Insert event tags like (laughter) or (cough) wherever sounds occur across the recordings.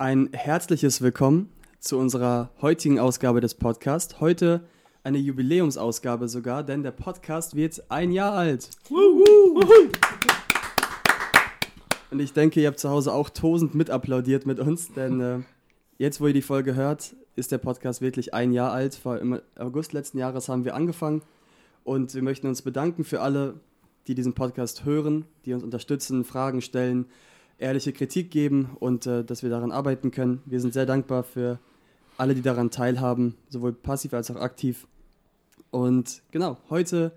Ein herzliches Willkommen zu unserer heutigen Ausgabe des Podcasts. Heute eine Jubiläumsausgabe sogar, denn der Podcast wird ein Jahr alt. Und ich denke, ihr habt zu Hause auch tosend mitapplaudiert mit uns, denn äh, jetzt, wo ihr die Folge hört, ist der Podcast wirklich ein Jahr alt. Vor im August letzten Jahres haben wir angefangen und wir möchten uns bedanken für alle, die diesen Podcast hören, die uns unterstützen, Fragen stellen, ehrliche Kritik geben und äh, dass wir daran arbeiten können. Wir sind sehr dankbar für alle, die daran teilhaben, sowohl passiv als auch aktiv. Und genau, heute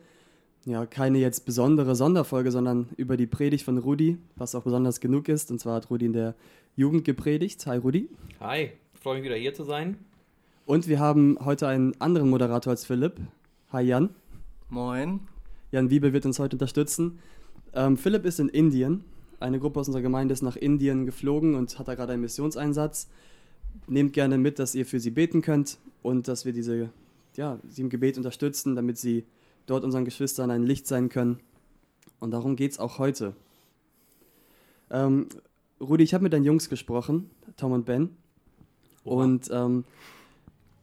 ja keine jetzt besondere Sonderfolge, sondern über die Predigt von Rudi, was auch besonders genug ist. Und zwar hat Rudi in der Jugend gepredigt. Hi Rudi. Hi, freue mich wieder hier zu sein. Und wir haben heute einen anderen Moderator als Philipp. Hi Jan. Moin. Jan Wiebe wird uns heute unterstützen. Ähm, Philipp ist in Indien. Eine Gruppe aus unserer Gemeinde ist nach Indien geflogen und hat da gerade einen Missionseinsatz. Nehmt gerne mit, dass ihr für sie beten könnt und dass wir diese, ja, sie im Gebet unterstützen, damit sie dort unseren Geschwistern ein Licht sein können. Und darum geht es auch heute. Ähm, Rudi, ich habe mit deinen Jungs gesprochen, Tom und Ben. Oha. Und ähm,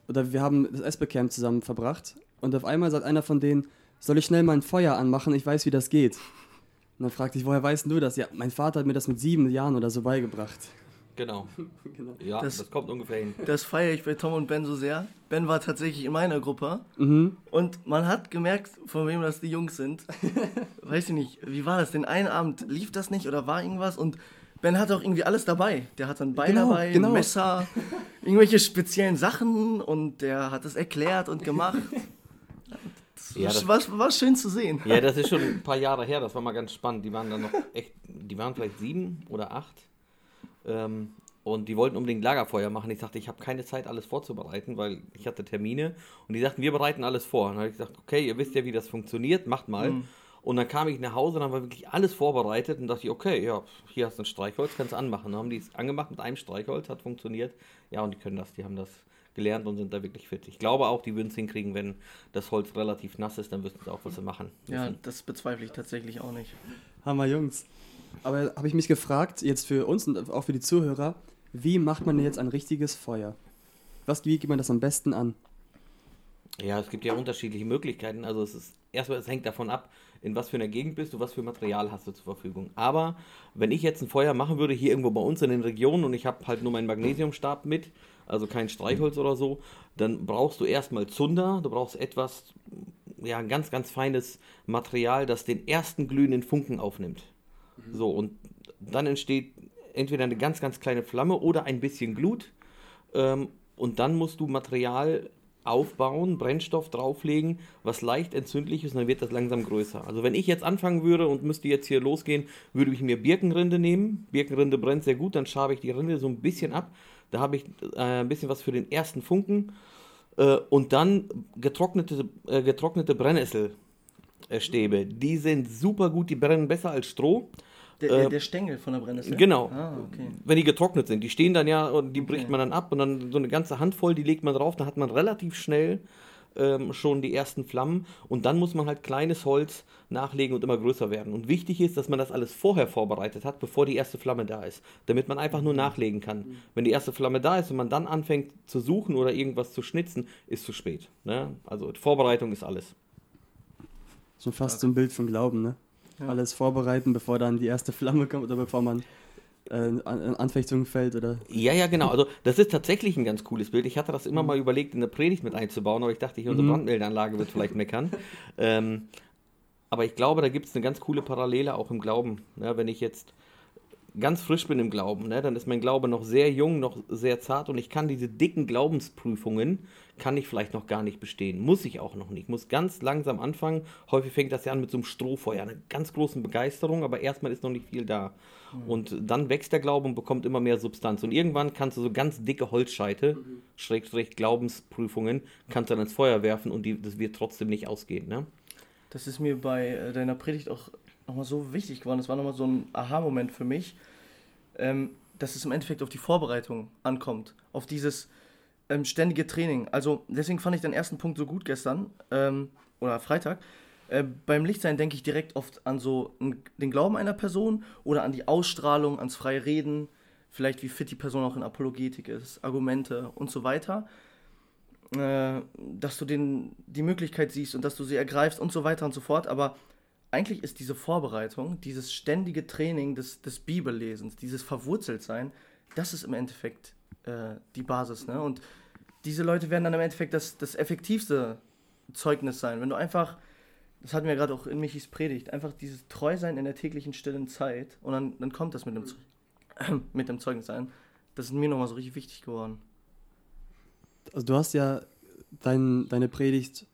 oder wir haben das Espe-Camp zusammen verbracht. Und auf einmal sagt einer von denen, soll ich schnell mal ein Feuer anmachen? Ich weiß, wie das geht. Und dann fragte ich, woher weißt du das? Ja, mein Vater hat mir das mit sieben Jahren oder so beigebracht. Genau. (laughs) genau. Ja, das, das, kommt ungefähr hin. Das feiere ich bei Tom und Ben so sehr. Ben war tatsächlich in meiner Gruppe mhm. und man hat gemerkt, von wem das die Jungs sind. (laughs) Weiß ich nicht, wie war das? Den einen Abend lief das nicht oder war irgendwas und Ben hat auch irgendwie alles dabei. Der hat dann Bein genau, dabei, genau. Messer, irgendwelche speziellen Sachen und der hat es erklärt und gemacht. (laughs) Ja, das war, war schön zu sehen. Ja, das ist schon ein paar Jahre her, das war mal ganz spannend. Die waren dann noch echt, die waren vielleicht sieben oder acht. Ähm, und die wollten unbedingt Lagerfeuer machen. Ich sagte, ich habe keine Zeit, alles vorzubereiten, weil ich hatte Termine. Und die sagten, wir bereiten alles vor. Und dann habe ich gesagt, okay, ihr wisst ja, wie das funktioniert, macht mal. Mhm. Und dann kam ich nach Hause und dann war wirklich alles vorbereitet und dachte ich, okay, ja, hier hast du ein Streichholz, kannst du anmachen. Dann haben die es angemacht mit einem Streichholz, hat funktioniert. Ja, und die können das, die haben das gelernt und sind da wirklich fit. Ich glaube auch, die würden es hinkriegen, wenn das Holz relativ nass ist, dann wüssten sie auch, was sie machen. Müssen. Ja, das bezweifle ich tatsächlich auch nicht. Hammer, Jungs. Aber habe ich mich gefragt, jetzt für uns und auch für die Zuhörer, wie macht man denn jetzt ein richtiges Feuer? Was, wie geht man das am besten an? Ja, es gibt ja unterschiedliche Möglichkeiten. Also es ist erstmal, es hängt davon ab, in was für einer Gegend bist du, was für Material hast du zur Verfügung. Aber wenn ich jetzt ein Feuer machen würde, hier irgendwo bei uns in den Regionen und ich habe halt nur meinen Magnesiumstab mit, also kein Streichholz oder so, dann brauchst du erstmal Zunder, du brauchst etwas, ja, ein ganz, ganz feines Material, das den ersten glühenden Funken aufnimmt. So, und dann entsteht entweder eine ganz, ganz kleine Flamme oder ein bisschen Glut. Ähm, und dann musst du Material aufbauen, Brennstoff drauflegen, was leicht entzündlich ist und dann wird das langsam größer. Also wenn ich jetzt anfangen würde und müsste jetzt hier losgehen, würde ich mir Birkenrinde nehmen. Birkenrinde brennt sehr gut, dann schabe ich die Rinde so ein bisschen ab. Da habe ich äh, ein bisschen was für den ersten Funken. Äh, und dann getrocknete, äh, getrocknete Brennnesselstäbe. Die sind super gut, die brennen besser als Stroh. Der, der, der, Stängel von der Brennnessel? Genau. Ah, okay. Wenn die getrocknet sind. Die stehen dann ja und die bricht okay. man dann ab und dann so eine ganze Handvoll, die legt man drauf. Dann hat man relativ schnell ähm, schon die ersten Flammen und dann muss man halt kleines Holz nachlegen und immer größer werden. Und wichtig ist, dass man das alles vorher vorbereitet hat, bevor die erste Flamme da ist, damit man einfach nur nachlegen kann. Mhm. Wenn die erste Flamme da ist und man dann anfängt zu suchen oder irgendwas zu schnitzen, ist zu spät. Ne? Also Vorbereitung ist alles. Schon fast so ein Bild von Glauben, ne? ja. alles vorbereiten, bevor dann die erste Flamme kommt oder bevor man äh, Anfechtung fällt oder. Ja, ja, genau. Also das ist tatsächlich ein ganz cooles Bild. Ich hatte das immer mhm. mal überlegt, in der Predigt mit einzubauen, aber ich dachte, hier unsere mhm. Brandmeldeanlage wird vielleicht meckern. (laughs) ähm, aber ich glaube, da gibt es eine ganz coole Parallele auch im Glauben. Ja, wenn ich jetzt ganz frisch bin im Glauben, ne, dann ist mein Glaube noch sehr jung, noch sehr zart und ich kann diese dicken Glaubensprüfungen, kann ich vielleicht noch gar nicht bestehen. Muss ich auch noch nicht. Ich muss ganz langsam anfangen. Häufig fängt das ja an mit so einem Strohfeuer, einer ganz großen Begeisterung, aber erstmal ist noch nicht viel da. Mhm. Und dann wächst der Glaube und bekommt immer mehr Substanz. Und irgendwann kannst du so ganz dicke Holzscheite, mhm. Schrägstrich Glaubensprüfungen, kannst du dann ins Feuer werfen und die, das wird trotzdem nicht ausgehen. Ne? Das ist mir bei äh, deiner Predigt auch nochmal so wichtig geworden. Das war nochmal so ein Aha-Moment für mich, ähm, dass es im Endeffekt auf die Vorbereitung ankommt, auf dieses ähm, ständige Training. Also deswegen fand ich den ersten Punkt so gut gestern ähm, oder Freitag. Äh, beim Lichtsein denke ich direkt oft an so den Glauben einer Person oder an die Ausstrahlung, ans freie Reden, vielleicht wie fit die Person auch in Apologetik ist, Argumente und so weiter, äh, dass du den, die Möglichkeit siehst und dass du sie ergreifst und so weiter und so fort. Aber eigentlich ist diese Vorbereitung, dieses ständige Training des, des Bibellesens, dieses Verwurzeltsein, das ist im Endeffekt äh, die Basis. Ne? Und diese Leute werden dann im Endeffekt das, das effektivste Zeugnis sein. Wenn du einfach, das hatten wir gerade auch in Michis Predigt, einfach dieses Treusein in der täglichen stillen Zeit und dann, dann kommt das mit dem, (clears throat) mit dem Zeugnis sein. Das ist mir nochmal so richtig wichtig geworden. Also du hast ja dein, deine Predigt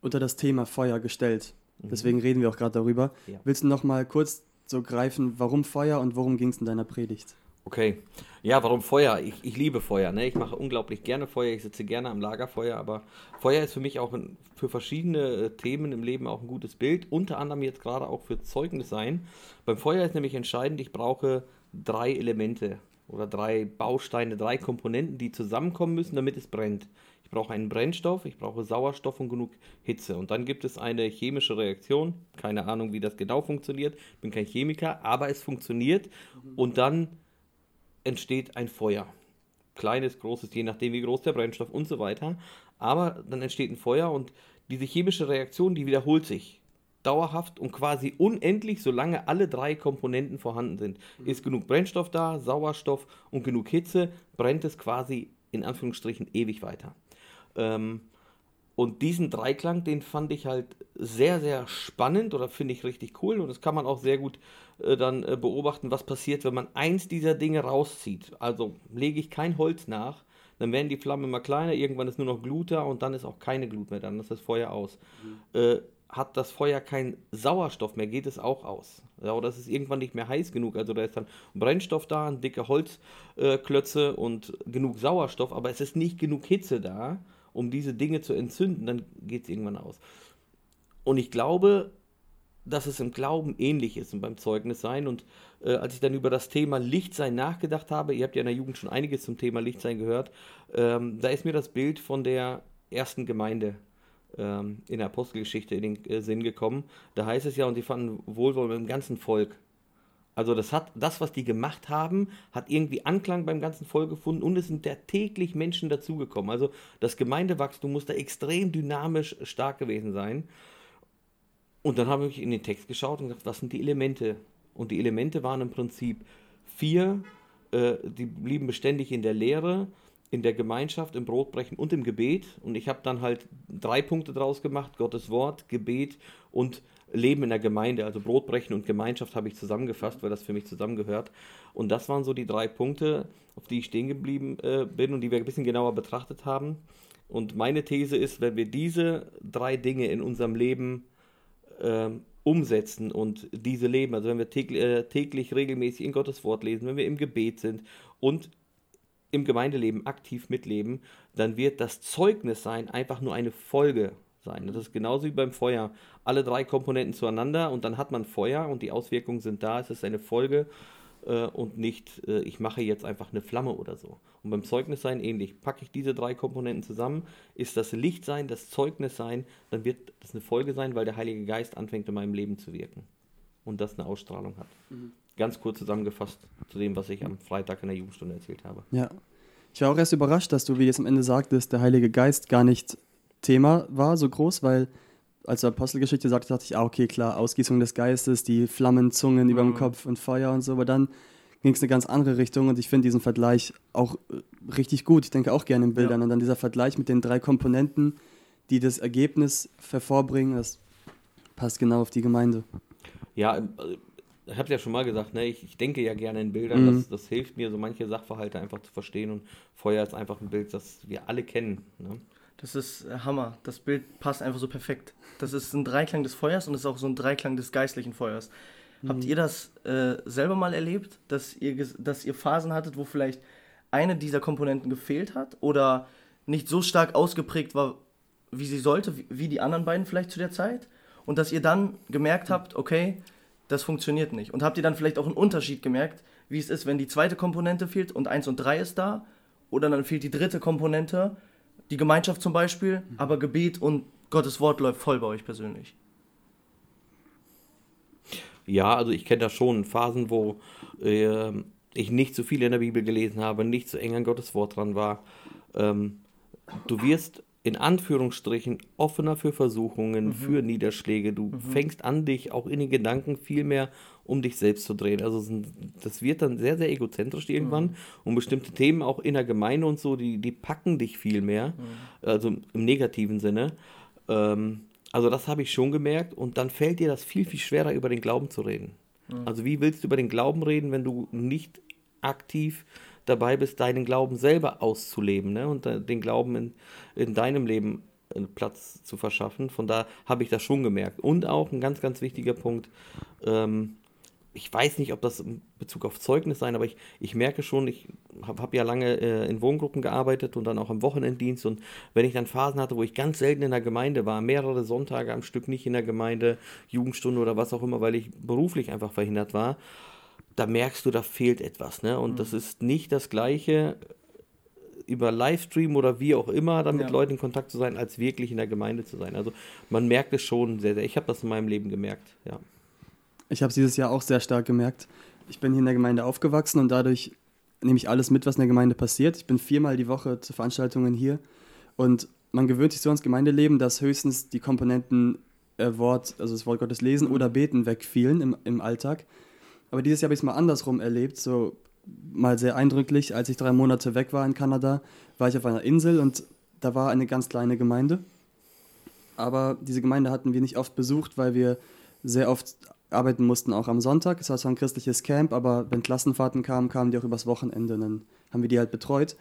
unter das Thema Feuer gestellt. Mhm. Deswegen reden wir auch gerade darüber. Ja. Willst du noch mal kurz so greifen, warum Feuer und worum ging es in deiner Predigt? Okay. Ja, warum Feuer? Ich, ich liebe Feuer. Ne? Ich mache unglaublich gerne Feuer. Ich sitze gerne am Lagerfeuer. Aber Feuer ist für mich auch ein, für verschiedene äh, Themen im Leben auch ein gutes Bild. Unter anderem jetzt gerade auch für Zeugnis. Beim Feuer ist nämlich entscheidend, ich brauche drei Elemente oder drei Bausteine, drei Komponenten, die zusammenkommen müssen, damit es brennt brauche einen Brennstoff, ich brauche Sauerstoff und genug Hitze. Und dann gibt es eine chemische Reaktion. Keine Ahnung, wie das genau funktioniert. Ich bin kein Chemiker, aber es funktioniert. Und dann entsteht ein Feuer. Kleines, großes, je nachdem, wie groß der Brennstoff und so weiter. Aber dann entsteht ein Feuer und diese chemische Reaktion, die wiederholt sich dauerhaft und quasi unendlich, solange alle drei Komponenten vorhanden sind. Ist genug Brennstoff da, Sauerstoff und genug Hitze, brennt es quasi in Anführungsstrichen ewig weiter. Ähm, und diesen Dreiklang, den fand ich halt sehr, sehr spannend oder finde ich richtig cool. Und das kann man auch sehr gut äh, dann äh, beobachten, was passiert, wenn man eins dieser Dinge rauszieht. Also lege ich kein Holz nach, dann werden die Flammen immer kleiner, irgendwann ist nur noch Glut da und dann ist auch keine Glut mehr, dann ist das Feuer aus. Mhm. Äh, hat das Feuer keinen Sauerstoff mehr, geht es auch aus. Ja, oder es ist irgendwann nicht mehr heiß genug. Also da ist dann Brennstoff da, dicke Holzklötze äh, und genug Sauerstoff, aber es ist nicht genug Hitze da um diese Dinge zu entzünden, dann geht es irgendwann aus. Und ich glaube, dass es im Glauben ähnlich ist und beim Zeugnis sein. Und äh, als ich dann über das Thema Lichtsein nachgedacht habe, ihr habt ja in der Jugend schon einiges zum Thema Lichtsein gehört, ähm, da ist mir das Bild von der ersten Gemeinde ähm, in der Apostelgeschichte in den äh, Sinn gekommen. Da heißt es ja, und sie fanden Wohlwollen mit dem ganzen Volk. Also das hat das, was die gemacht haben, hat irgendwie Anklang beim ganzen Volk gefunden und es sind da täglich Menschen dazugekommen. Also das Gemeindewachstum muss da extrem dynamisch stark gewesen sein. Und dann habe ich in den Text geschaut und gesagt, was sind die Elemente? Und die Elemente waren im Prinzip vier, äh, die blieben beständig in der Lehre, in der Gemeinschaft, im Brotbrechen und im Gebet. Und ich habe dann halt drei Punkte draus gemacht: Gottes Wort, Gebet und Leben in der Gemeinde, also Brotbrechen und Gemeinschaft habe ich zusammengefasst, weil das für mich zusammengehört. Und das waren so die drei Punkte, auf die ich stehen geblieben äh, bin und die wir ein bisschen genauer betrachtet haben. Und meine These ist, wenn wir diese drei Dinge in unserem Leben äh, umsetzen und diese leben, also wenn wir täglich, äh, täglich regelmäßig in Gottes Wort lesen, wenn wir im Gebet sind und im Gemeindeleben aktiv mitleben, dann wird das Zeugnis sein einfach nur eine Folge sein. Das ist genauso wie beim Feuer. Alle drei Komponenten zueinander und dann hat man Feuer und die Auswirkungen sind da. Es ist eine Folge äh, und nicht, äh, ich mache jetzt einfach eine Flamme oder so. Und beim Zeugnissein ähnlich. Packe ich diese drei Komponenten zusammen, ist das Lichtsein, das Zeugnissein, dann wird das eine Folge sein, weil der Heilige Geist anfängt in meinem Leben zu wirken und das eine Ausstrahlung hat. Mhm. Ganz kurz zusammengefasst zu dem, was ich am Freitag in der Jugendstunde erzählt habe. Ja. Ich war auch erst überrascht, dass du, wie jetzt am Ende sagtest, der Heilige Geist gar nicht Thema war, so groß, weil als du Apostelgeschichte sagte, dachte ich, ah, okay, klar, Ausgießung des Geistes, die Flammenzungen mhm. über dem Kopf und Feuer und so, aber dann ging es eine ganz andere Richtung und ich finde diesen Vergleich auch äh, richtig gut. Ich denke auch gerne in Bildern ja. und dann dieser Vergleich mit den drei Komponenten, die das Ergebnis hervorbringen, das passt genau auf die Gemeinde. Ja, äh, ich habe es ja schon mal gesagt, ne? ich, ich denke ja gerne in Bildern, mhm. das, das hilft mir, so manche Sachverhalte einfach zu verstehen und Feuer ist einfach ein Bild, das wir alle kennen. Ne? Das ist äh, Hammer. Das Bild passt einfach so perfekt. Das ist ein Dreiklang des Feuers und es ist auch so ein Dreiklang des geistlichen Feuers. Mhm. Habt ihr das äh, selber mal erlebt, dass ihr, dass ihr Phasen hattet, wo vielleicht eine dieser Komponenten gefehlt hat oder nicht so stark ausgeprägt war, wie sie sollte, wie, wie die anderen beiden vielleicht zu der Zeit? Und dass ihr dann gemerkt habt, okay, das funktioniert nicht. Und habt ihr dann vielleicht auch einen Unterschied gemerkt, wie es ist, wenn die zweite Komponente fehlt und 1 und 3 ist da? Oder dann fehlt die dritte Komponente die Gemeinschaft zum Beispiel, mhm. aber Gebet und Gottes Wort läuft voll bei euch persönlich. Ja, also ich kenne da schon Phasen, wo äh, ich nicht zu viel in der Bibel gelesen habe, nicht zu eng an Gottes Wort dran war. Ähm, du wirst in Anführungsstrichen offener für Versuchungen, mhm. für Niederschläge. Du mhm. fängst an, dich auch in den Gedanken viel mehr um dich selbst zu drehen. Also das wird dann sehr, sehr egozentrisch irgendwann. Mhm. Und bestimmte Themen auch in der Gemeinde und so, die, die packen dich viel mehr. Mhm. Also im negativen Sinne. Ähm, also das habe ich schon gemerkt. Und dann fällt dir das viel, viel schwerer, über den Glauben zu reden. Mhm. Also wie willst du über den Glauben reden, wenn du nicht aktiv dabei bist, deinen Glauben selber auszuleben ne? und den Glauben in, in deinem Leben Platz zu verschaffen. Von da habe ich das schon gemerkt. Und auch ein ganz, ganz wichtiger Punkt, ähm, ich weiß nicht, ob das in Bezug auf Zeugnis sein, aber ich, ich merke schon, ich habe hab ja lange äh, in Wohngruppen gearbeitet und dann auch im Wochenenddienst und wenn ich dann Phasen hatte, wo ich ganz selten in der Gemeinde war, mehrere Sonntage am Stück nicht in der Gemeinde, Jugendstunde oder was auch immer, weil ich beruflich einfach verhindert war, da merkst du, da fehlt etwas. Ne? Und mhm. das ist nicht das Gleiche über Livestream oder wie auch immer, dann mit ja. Leuten in Kontakt zu sein, als wirklich in der Gemeinde zu sein. Also man merkt es schon sehr, sehr. Ich habe das in meinem Leben gemerkt, ja. Ich habe es dieses Jahr auch sehr stark gemerkt. Ich bin hier in der Gemeinde aufgewachsen und dadurch nehme ich alles mit, was in der Gemeinde passiert. Ich bin viermal die Woche zu Veranstaltungen hier und man gewöhnt sich so ans Gemeindeleben, dass höchstens die Komponenten äh, Wort, also das Wort Gottes lesen oder beten wegfielen im, im Alltag. Aber dieses Jahr habe ich es mal andersrum erlebt, so mal sehr eindrücklich. Als ich drei Monate weg war in Kanada, war ich auf einer Insel und da war eine ganz kleine Gemeinde. Aber diese Gemeinde hatten wir nicht oft besucht, weil wir sehr oft arbeiten mussten, auch am Sonntag. Es war zwar ein christliches Camp, aber wenn Klassenfahrten kamen, kamen die auch übers Wochenende. Dann haben wir die halt betreut.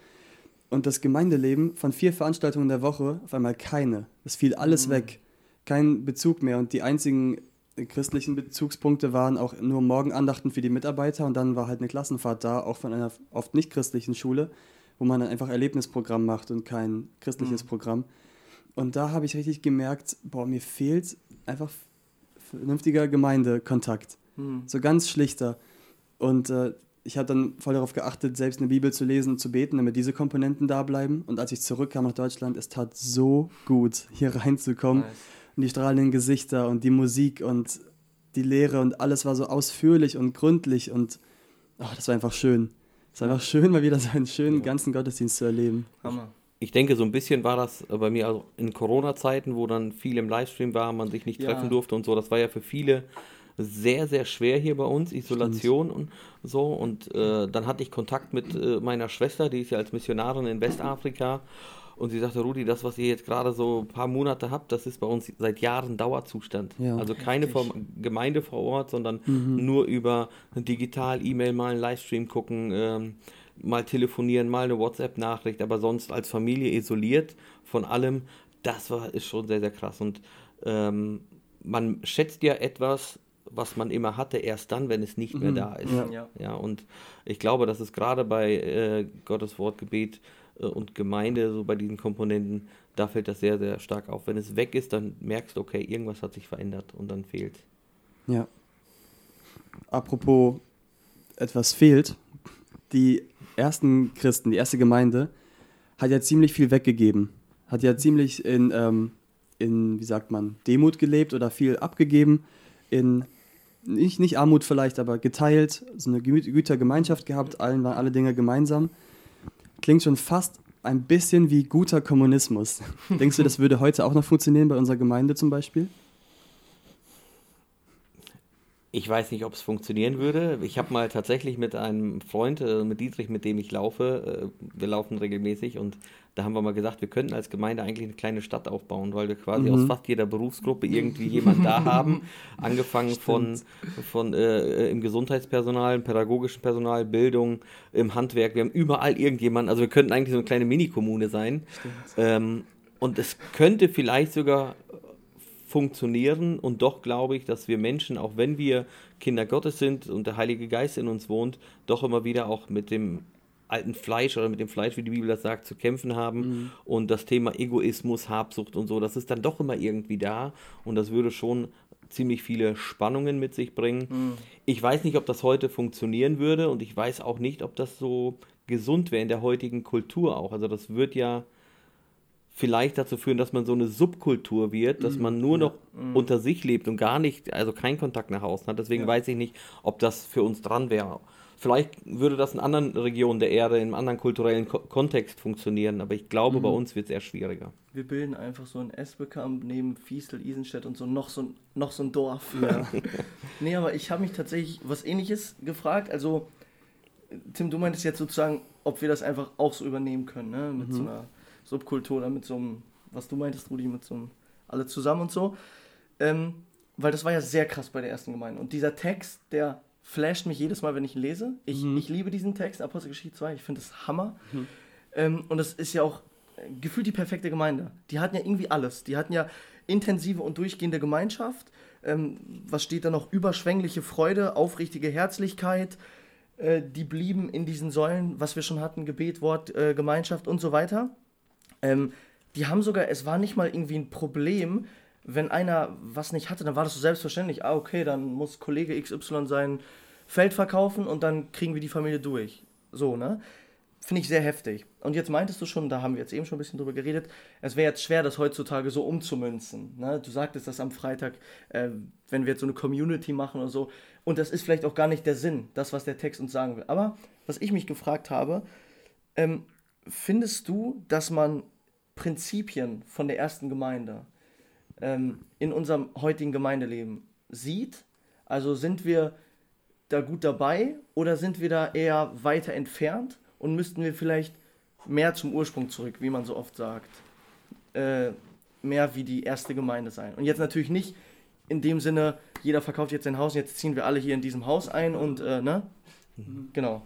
Und das Gemeindeleben von vier Veranstaltungen der Woche auf einmal keine. Es fiel alles mhm. weg. Kein Bezug mehr. Und die einzigen christlichen Bezugspunkte waren auch nur Morgenandachten für die Mitarbeiter und dann war halt eine Klassenfahrt da, auch von einer oft nicht christlichen Schule, wo man dann einfach Erlebnisprogramm macht und kein christliches mhm. Programm. Und da habe ich richtig gemerkt, boah, mir fehlt einfach vernünftiger Gemeindekontakt. Mhm. So ganz schlichter. Und äh, ich habe dann voll darauf geachtet, selbst eine Bibel zu lesen und zu beten, damit diese Komponenten da bleiben. Und als ich zurückkam nach Deutschland, es tat so gut, hier reinzukommen. Nice und die strahlenden Gesichter und die Musik und die Lehre und alles war so ausführlich und gründlich und oh, das war einfach schön. Es war einfach schön, mal wieder so einen schönen ja. ganzen Gottesdienst zu erleben. Hammer. Ich denke, so ein bisschen war das bei mir also in Corona-Zeiten, wo dann viel im Livestream war, man sich nicht ja. treffen durfte und so. Das war ja für viele sehr, sehr schwer hier bei uns, Isolation Stimmt. und so. Und äh, dann hatte ich Kontakt mit äh, meiner Schwester, die ist ja als Missionarin in Westafrika. Und sie sagte, Rudi, das, was ihr jetzt gerade so ein paar Monate habt, das ist bei uns seit Jahren Dauerzustand. Ja, also keine vom Gemeinde vor Ort, sondern mhm. nur über digital, E-Mail mal einen Livestream gucken, ähm, mal telefonieren, mal eine WhatsApp-Nachricht, aber sonst als Familie isoliert von allem. Das war, ist schon sehr, sehr krass. Und ähm, man schätzt ja etwas, was man immer hatte, erst dann, wenn es nicht mehr mhm. da ist. Ja. ja. und ich glaube, dass es gerade bei äh, Gottes Wortgebet und Gemeinde, so bei diesen Komponenten, da fällt das sehr, sehr stark auf. Wenn es weg ist, dann merkst du, okay, irgendwas hat sich verändert und dann fehlt. Ja. Apropos etwas fehlt, die ersten Christen, die erste Gemeinde, hat ja ziemlich viel weggegeben. Hat ja ziemlich in, ähm, in wie sagt man, Demut gelebt oder viel abgegeben. In, nicht, nicht Armut vielleicht, aber geteilt, so eine Gütergemeinschaft gehabt, allen waren alle Dinge gemeinsam klingt schon fast ein bisschen wie guter Kommunismus. (laughs) Denkst du, das würde heute auch noch funktionieren bei unserer Gemeinde zum Beispiel? Ich weiß nicht, ob es funktionieren würde. Ich habe mal tatsächlich mit einem Freund, äh, mit Dietrich, mit dem ich laufe, äh, wir laufen regelmäßig und da haben wir mal gesagt, wir könnten als Gemeinde eigentlich eine kleine Stadt aufbauen, weil wir quasi mhm. aus fast jeder Berufsgruppe irgendwie jemanden da haben. (laughs) Angefangen von, von äh, im Gesundheitspersonal, im pädagogischen Personal, Bildung, im Handwerk. Wir haben überall irgendjemanden. Also wir könnten eigentlich so eine kleine Mini-Kommune sein. Ähm, und es könnte vielleicht sogar funktionieren. Und doch glaube ich, dass wir Menschen, auch wenn wir Kinder Gottes sind und der Heilige Geist in uns wohnt, doch immer wieder auch mit dem alten Fleisch oder mit dem Fleisch, wie die Bibel das sagt, zu kämpfen haben. Mhm. Und das Thema Egoismus, Habsucht und so, das ist dann doch immer irgendwie da. Und das würde schon ziemlich viele Spannungen mit sich bringen. Mhm. Ich weiß nicht, ob das heute funktionieren würde und ich weiß auch nicht, ob das so gesund wäre in der heutigen Kultur auch. Also das wird ja vielleicht dazu führen, dass man so eine Subkultur wird, dass mhm. man nur noch mhm. unter sich lebt und gar nicht, also keinen Kontakt nach außen hat. Deswegen ja. weiß ich nicht, ob das für uns dran wäre Vielleicht würde das in anderen Regionen der Erde, in einem anderen kulturellen Ko Kontext funktionieren, aber ich glaube, mhm. bei uns wird es eher schwieriger. Wir bilden einfach so ein Esbekamp neben Fiestel, Isenstedt und so noch so, noch so ein Dorf. Ja. (laughs) nee, aber ich habe mich tatsächlich was ähnliches gefragt. Also, Tim, du meintest jetzt sozusagen, ob wir das einfach auch so übernehmen können, ne? Mit mhm. so einer Subkultur oder mit so einem, was du meintest, Rudi, mit so einem alle zusammen und so. Ähm, weil das war ja sehr krass bei der ersten Gemeinde. Und dieser Text, der flasht mich jedes Mal, wenn ich ihn lese. Ich, mhm. ich liebe diesen Text, Apostelgeschichte 2, ich finde es Hammer. Mhm. Ähm, und das ist ja auch äh, gefühlt die perfekte Gemeinde. Die hatten ja irgendwie alles. Die hatten ja intensive und durchgehende Gemeinschaft. Ähm, was steht da noch? Überschwängliche Freude, aufrichtige Herzlichkeit. Äh, die blieben in diesen Säulen, was wir schon hatten, Gebet, Wort, äh, Gemeinschaft und so weiter. Ähm, die haben sogar, es war nicht mal irgendwie ein Problem, wenn einer was nicht hatte, dann war das so selbstverständlich, ah, okay, dann muss Kollege XY sein Feld verkaufen und dann kriegen wir die Familie durch. So, ne? Finde ich sehr heftig. Und jetzt meintest du schon, da haben wir jetzt eben schon ein bisschen drüber geredet, es wäre jetzt schwer, das heutzutage so umzumünzen. Ne? Du sagtest das am Freitag, äh, wenn wir jetzt so eine Community machen oder so. Und das ist vielleicht auch gar nicht der Sinn, das, was der Text uns sagen will. Aber was ich mich gefragt habe, ähm, findest du, dass man Prinzipien von der ersten Gemeinde ähm, in unserem heutigen Gemeindeleben sieht? Also sind wir da gut dabei oder sind wir da eher weiter entfernt und müssten wir vielleicht mehr zum Ursprung zurück, wie man so oft sagt, äh, mehr wie die erste Gemeinde sein? Und jetzt natürlich nicht in dem Sinne, jeder verkauft jetzt sein Haus, jetzt ziehen wir alle hier in diesem Haus ein und, äh, ne? Mhm. Genau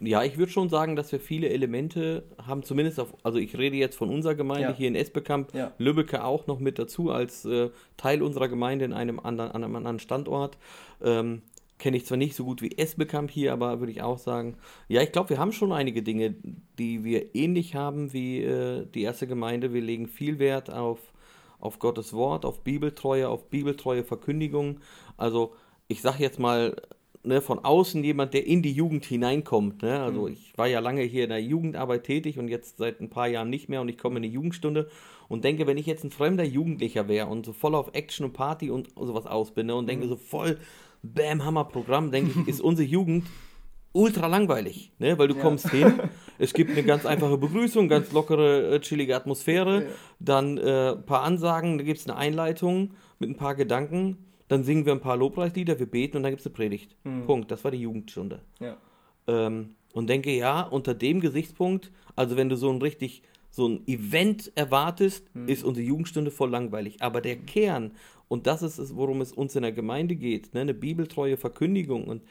ja, ich würde schon sagen, dass wir viele Elemente haben, zumindest auf, also ich rede jetzt von unserer Gemeinde ja. hier in Esbekamp, ja. Lübbecke auch noch mit dazu als äh, Teil unserer Gemeinde in einem anderen, an einem anderen Standort. Ähm, Kenne ich zwar nicht so gut wie Esbekamp hier, aber würde ich auch sagen, ja, ich glaube, wir haben schon einige Dinge, die wir ähnlich haben wie äh, die erste Gemeinde. Wir legen viel Wert auf, auf Gottes Wort, auf Bibeltreue, auf bibeltreue Verkündigung. Also ich sage jetzt mal, ne, von außen jemand, der in die Jugend hineinkommt. Ne? Also mhm. ich war ja lange hier in der Jugendarbeit tätig und jetzt seit ein paar Jahren nicht mehr und ich komme in die Jugendstunde und denke, wenn ich jetzt ein fremder Jugendlicher wäre und so voll auf Action und Party und sowas aus bin ne, und denke mhm. so voll Bam, Hammer Programm, denke ich, ist unsere Jugend ultra langweilig, ne? weil du ja. kommst hin, (laughs) es gibt eine ganz einfache Begrüßung, ganz lockere, äh, chillige Atmosphäre, ja. dann ein äh, paar Ansagen, da gibt es eine Einleitung mit ein paar Gedanken dann singen wir ein paar Lobpreislieder, wir beten und dann gibt es eine Predigt. Mhm. Punkt. Das war die Jugendstunde. Ja. Ähm, und denke, ja, unter dem Gesichtspunkt, also wenn du so ein richtig, so ein Event erwartest, mhm. ist unsere Jugendstunde voll langweilig. Aber der Kern, und das ist es, worum es uns in der Gemeinde geht, ne, eine bibeltreue Verkündigung und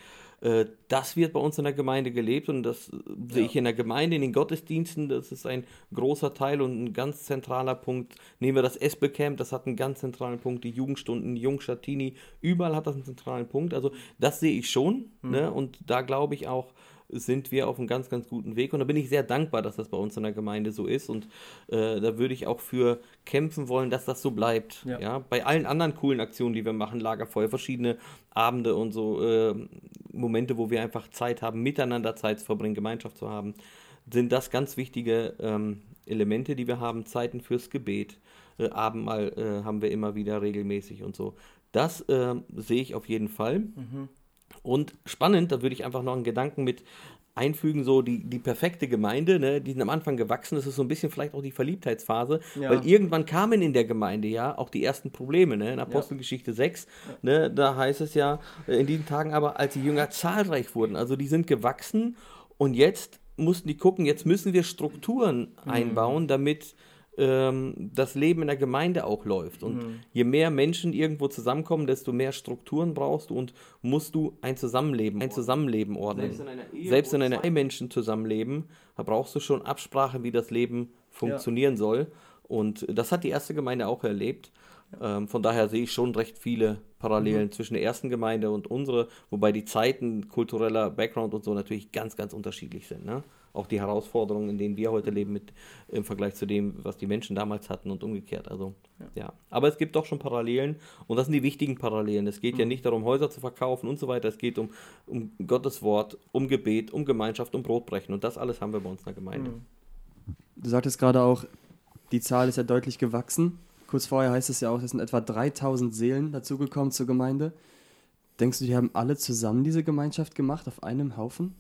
das wird bei uns in der Gemeinde gelebt und das ja. sehe ich in der Gemeinde, in den Gottesdiensten. Das ist ein großer Teil und ein ganz zentraler Punkt. Nehmen wir das Esbecamp, das hat einen ganz zentralen Punkt. Die Jugendstunden, Jungschatini, überall hat das einen zentralen Punkt. Also das sehe ich schon mhm. ne? und da glaube ich auch, sind wir auf einem ganz, ganz guten Weg. Und da bin ich sehr dankbar, dass das bei uns in der Gemeinde so ist. Und äh, da würde ich auch für kämpfen wollen, dass das so bleibt. Ja. ja. Bei allen anderen coolen Aktionen, die wir machen, Lagerfeuer, verschiedene Abende und so, äh, Momente, wo wir einfach Zeit haben, miteinander Zeit zu verbringen, Gemeinschaft zu haben, sind das ganz wichtige ähm, Elemente, die wir haben. Zeiten fürs Gebet. Äh, Abendmahl äh, haben wir immer wieder regelmäßig und so. Das äh, sehe ich auf jeden Fall. Mhm. Und spannend, da würde ich einfach noch einen Gedanken mit einfügen, so die, die perfekte Gemeinde, ne, die sind am Anfang gewachsen, das ist so ein bisschen vielleicht auch die Verliebtheitsphase, ja. weil irgendwann kamen in der Gemeinde ja auch die ersten Probleme, ne, in Apostelgeschichte ja. 6, ne, da heißt es ja äh, in diesen Tagen aber, als die Jünger zahlreich wurden, also die sind gewachsen und jetzt mussten die gucken, jetzt müssen wir Strukturen mhm. einbauen, damit ähm, das Leben in der Gemeinde auch läuft. Und mhm. je mehr Menschen irgendwo zusammenkommen, desto mehr Strukturen brauchst du und musst du ein Zusammenleben, ein Zusammenleben ordnen. Selbst in einer Ehe, Selbst in einer Ehe Menschen zusammenleben, da brauchst du schon Absprache, wie das Leben funktionieren ja. soll. Und das hat die erste Gemeinde auch erlebt. Ähm, von daher sehe ich schon recht viele Parallelen mhm. zwischen der ersten Gemeinde und unserer, wobei die Zeiten, kultureller Background und so natürlich ganz, ganz unterschiedlich sind. Ne? auch die Herausforderungen, in denen wir heute leben, mit, im Vergleich zu dem, was die Menschen damals hatten und umgekehrt. Also, ja. ja. Aber es gibt doch schon Parallelen und das sind die wichtigen Parallelen. Es geht mhm. ja nicht darum, Häuser zu verkaufen und so weiter. Es geht um, um Gottes Wort, um Gebet, um Gemeinschaft, um Brotbrechen und das alles haben wir bei uns in der Gemeinde. Mhm. Du sagtest gerade auch, die Zahl ist ja deutlich gewachsen. Kurz vorher heißt es ja auch, es sind etwa 3000 Seelen dazugekommen zur Gemeinde. Denkst du, die haben alle zusammen diese Gemeinschaft gemacht, auf einem Haufen?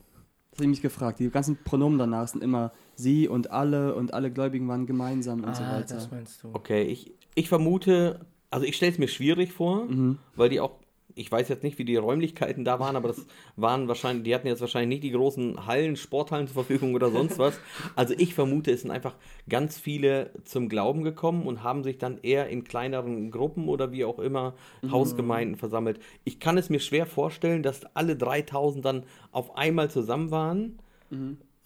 Das habe ich mich gefragt. Die ganzen Pronomen danach sind immer sie und alle und alle Gläubigen waren gemeinsam und ah, so weiter. das meinst du. Okay, ich, ich vermute, also ich stelle es mir schwierig vor, weil die auch, ich weiß jetzt nicht, wie die Räumlichkeiten da waren, aber das (laughs) waren wahrscheinlich, die hatten jetzt wahrscheinlich nicht die großen Hallen, Sporthallen zur Verfügung oder sonst was. Also ich vermute, es sind einfach ganz viele zum Glauben gekommen und haben sich dann eher in kleineren Gruppen oder wie auch immer Hausgemeinden versammelt. Ich kann es mir schwer vorstellen, dass alle 3000 dann auf einmal zusammen waren.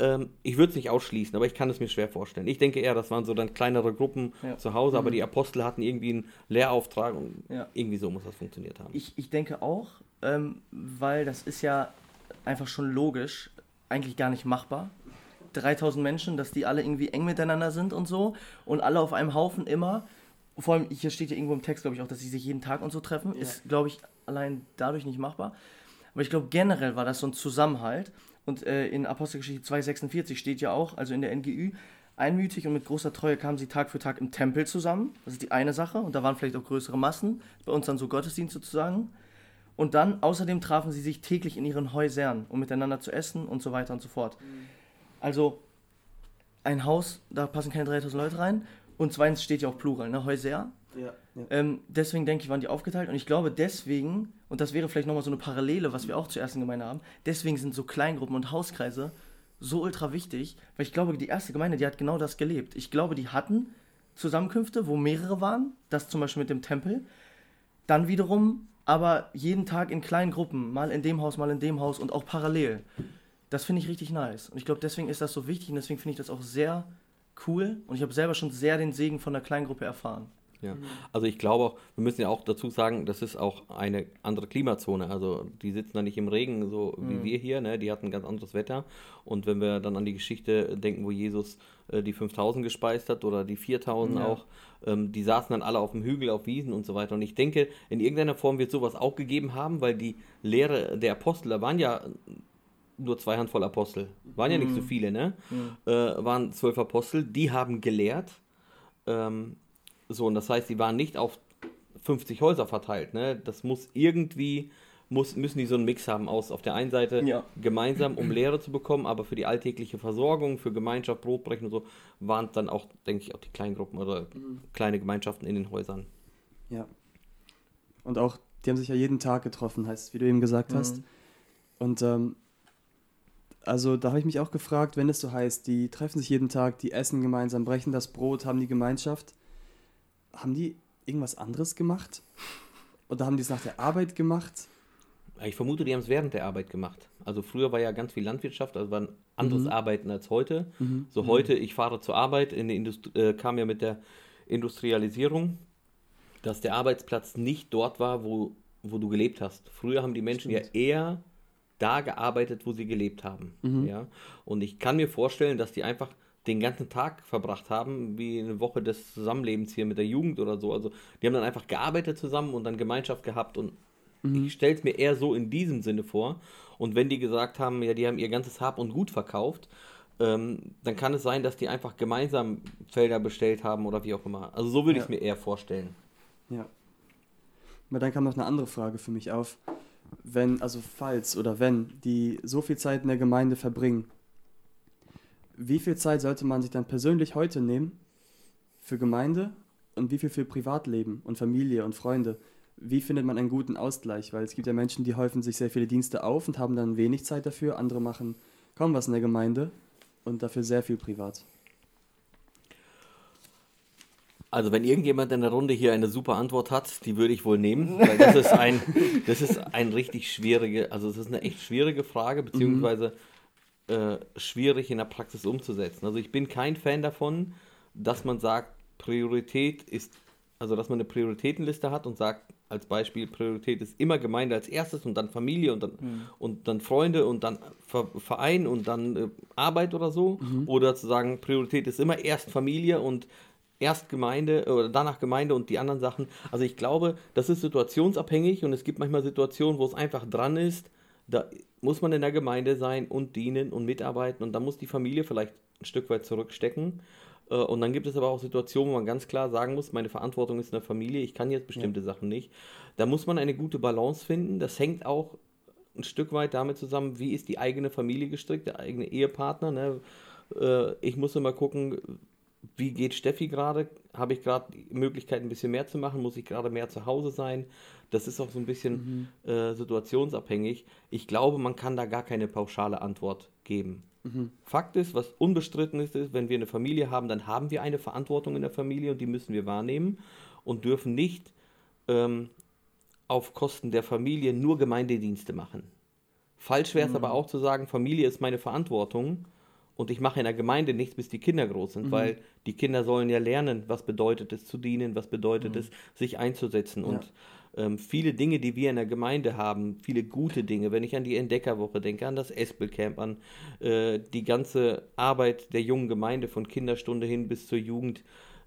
Ähm, ich würde es nicht ausschließen, aber ich kann es mir schwer vorstellen. Ich denke eher, das waren so dann kleinere Gruppen Ja. zu Hause, aber die Apostel hatten irgendwie einen Lehrauftrag und Ja. irgendwie so muss das funktioniert haben. Ich, ich denke auch, ähm, weil das ist ja einfach schon logisch, eigentlich gar nicht machbar. 3000 Menschen, dass die alle irgendwie eng miteinander sind und so und alle auf einem Haufen immer. Vor allem, hier steht ja irgendwo im Text, glaube ich, auch, dass sie sich jeden Tag und so treffen. Ist, glaube ich, allein dadurch nicht machbar. Aber ich glaube, generell war das so ein Zusammenhalt. Und äh, in Apostelgeschichte 2,46 steht ja auch, also in der NGÜ, einmütig und mit großer Treue kamen sie Tag für Tag im Tempel zusammen. Das ist die eine Sache. Und da waren vielleicht auch größere Massen. Bei uns dann so Gottesdienste sozusagen. Und dann außerdem trafen sie sich täglich in ihren Häusern, um miteinander zu essen und so weiter und so fort. Also ein Haus, da passen keine 3000 Leute rein. Und zweitens steht ja auch Plural, ne? Häuser. Ja, Ähm, deswegen denke ich, waren die aufgeteilt. Und ich glaube, deswegen, und das wäre vielleicht nochmal so eine Parallele, was wir auch zur ersten Gemeinde haben, deswegen sind so Kleingruppen und Hauskreise so ultra wichtig, weil ich glaube, die erste Gemeinde, die hat genau das gelebt. Ich glaube, die hatten Zusammenkünfte, wo mehrere waren, das zum Beispiel mit dem Tempel. Dann wiederum aber jeden Tag in kleinen Gruppen, mal in dem Haus, mal in dem Haus und auch parallel. Das finde ich richtig nice. Und ich glaube, deswegen ist das so wichtig und deswegen finde ich das auch sehr cool. Und ich habe selber schon sehr den Segen von der Kleingruppe erfahren. Ja. Also ich glaube auch, wir müssen ja auch dazu sagen, das ist auch eine andere Klimazone. Also die sitzen da nicht im Regen, so wie wir hier, ne? die hatten ganz anderes Wetter. Und wenn wir dann an die Geschichte denken, wo Jesus äh, die 5000 gespeist hat oder die 4000 Ja. auch, ähm, die saßen dann alle auf dem Hügel, auf Wiesen und so weiter. Und ich denke, in irgendeiner Form wird sowas auch gegeben haben, weil die Lehre der Apostel, da waren ja nur zwei Handvoll Apostel, waren ja nicht so viele, ne? Äh, waren zwölf Apostel, die haben gelehrt. Ähm, so, und das heißt, die waren nicht auf 50 Häuser verteilt. Ne? Das muss irgendwie, muss, müssen die so einen Mix haben aus auf der einen Seite Ja. gemeinsam, um Lehre zu bekommen, aber für die alltägliche Versorgung, für Gemeinschaft, Brotbrechen und so, waren dann auch, denke ich, auch die Kleingruppen oder kleine Gemeinschaften in den Häusern. Ja. Und auch, die haben sich ja jeden Tag getroffen, heißt, wie du eben gesagt hast. Und ähm, also da habe ich mich auch gefragt, wenn es so heißt, die treffen sich jeden Tag, die essen gemeinsam, brechen das Brot, haben die Gemeinschaft. Haben die irgendwas anderes gemacht? Oder haben die es nach der Arbeit gemacht? Ich vermute, die haben es während der Arbeit gemacht. Also früher war ja ganz viel Landwirtschaft, also war ein anderes Arbeiten als heute. So heute, ich fahre zur Arbeit, in die Indust äh, kam ja mit der Industrialisierung, dass der Arbeitsplatz nicht dort war, wo, wo du gelebt hast. Früher haben die Menschen ja eher da gearbeitet, wo sie gelebt haben. Ja? Und ich kann mir vorstellen, dass die einfach den ganzen Tag verbracht haben, wie eine Woche des Zusammenlebens hier mit der Jugend oder so. Also die haben dann einfach gearbeitet zusammen und dann Gemeinschaft gehabt und ich stelle es mir eher so in diesem Sinne vor. Und wenn die gesagt haben, ja, die haben ihr ganzes Hab und Gut verkauft, ähm, dann kann es sein, dass die einfach gemeinsam Felder bestellt haben oder wie auch immer. Also so würde ich Ja. es mir eher vorstellen. Ja. Aber dann kam noch eine andere Frage für mich auf. Wenn, also falls oder wenn die so viel Zeit in der Gemeinde verbringen, wie viel Zeit sollte man sich dann persönlich heute nehmen für Gemeinde und wie viel für Privatleben und Familie und Freunde? Wie findet man einen guten Ausgleich? Weil es gibt ja Menschen, die häufen sich sehr viele Dienste auf und haben dann wenig Zeit dafür. Andere machen kaum was in der Gemeinde und dafür sehr viel privat. Also wenn irgendjemand in der Runde hier eine super Antwort hat, die würde ich wohl nehmen, weil das ist ein, das ist ein richtig schwierige, also es ist eine echt schwierige Frage, beziehungsweise äh, schwierig in der Praxis umzusetzen. Also ich bin kein Fan davon, dass man sagt, Priorität ist, also dass man eine Prioritätenliste hat und sagt, als Beispiel, Priorität ist immer Gemeinde als erstes und dann Familie und dann, und dann Freunde und dann Ver Verein und dann äh, Arbeit oder so. Oder zu sagen, Priorität ist immer erst Familie und erst Gemeinde oder danach Gemeinde und die anderen Sachen. Also ich glaube, das ist situationsabhängig und es gibt manchmal Situationen, wo es einfach dran ist, da muss man in der Gemeinde sein und dienen und mitarbeiten und da muss die Familie vielleicht ein Stück weit zurückstecken. Äh, und dann gibt es aber auch Situationen, wo man ganz klar sagen muss, meine Verantwortung ist in der Familie, ich kann jetzt bestimmte ja. Sachen nicht. Da muss man eine gute Balance finden. Das hängt auch ein Stück weit damit zusammen, wie ist die eigene Familie gestrickt, der eigene Ehepartner. Ne? Äh, ich muss immer gucken, wie geht Steffi gerade? Habe ich gerade die Möglichkeit, ein bisschen mehr zu machen? Muss ich gerade mehr zu Hause sein? Das ist auch so ein bisschen mhm. äh, situationsabhängig. Ich glaube, man kann da gar keine pauschale Antwort geben. Mhm. Fakt ist, was unbestritten ist, ist, wenn wir eine Familie haben, dann haben wir eine Verantwortung in der Familie und die müssen wir wahrnehmen und dürfen nicht ähm, auf Kosten der Familie nur Gemeindedienste machen. Falsch wäre es mhm. aber auch zu sagen, Familie ist meine Verantwortung und ich mache in der Gemeinde nichts, bis die Kinder groß sind, mhm. weil die Kinder sollen ja lernen, was bedeutet es zu dienen, was bedeutet mhm. es, sich einzusetzen. Ja. Und ähm, viele Dinge, die wir in der Gemeinde haben, viele gute Dinge, wenn ich an die Entdeckerwoche denke, an das Espelcamp, an äh, die ganze Arbeit der jungen Gemeinde von Kinderstunde hin bis zur Jugend,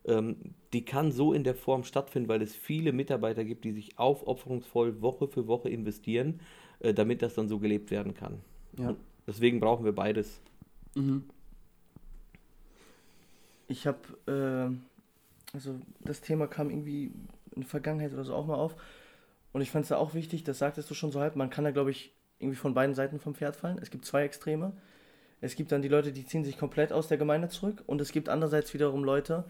ähm, die kann so in der Form stattfinden, weil es viele Mitarbeiter gibt, die sich aufopferungsvoll Woche für Woche investieren, äh, damit das dann so gelebt werden kann. Ja. deswegen brauchen wir beides. Mhm. Ich habe, äh, also das Thema kam irgendwie in der Vergangenheit oder so auch mal auf. Und ich fand es da auch wichtig, das sagtest du schon so halb, man kann da, glaube ich, irgendwie von beiden Seiten vom Pferd fallen. Es gibt zwei Extreme. Es gibt dann die Leute, die ziehen sich komplett aus der Gemeinde zurück. Und es gibt andererseits wiederum Leute,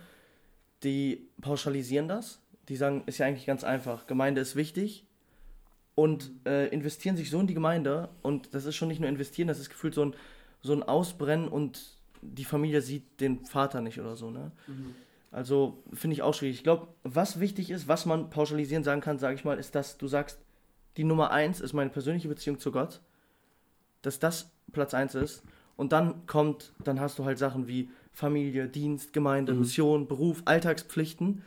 die pauschalisieren das. Die sagen, ist ja eigentlich ganz einfach, Gemeinde ist wichtig und äh, investieren sich so in die Gemeinde. Und das ist schon nicht nur investieren, das ist gefühlt so ein so ein Ausbrennen und die Familie sieht den Vater nicht oder so. Ne? Mhm. Also finde ich auch schwierig. Ich glaube, was wichtig ist, was man pauschalisieren sagen kann, sage ich mal, ist, dass du sagst, die Nummer eins ist meine persönliche Beziehung zu Gott, dass das Platz eins ist. Und dann kommt, dann hast du halt Sachen wie Familie, Dienst, Gemeinde, mhm. Mission, Beruf, Alltagspflichten.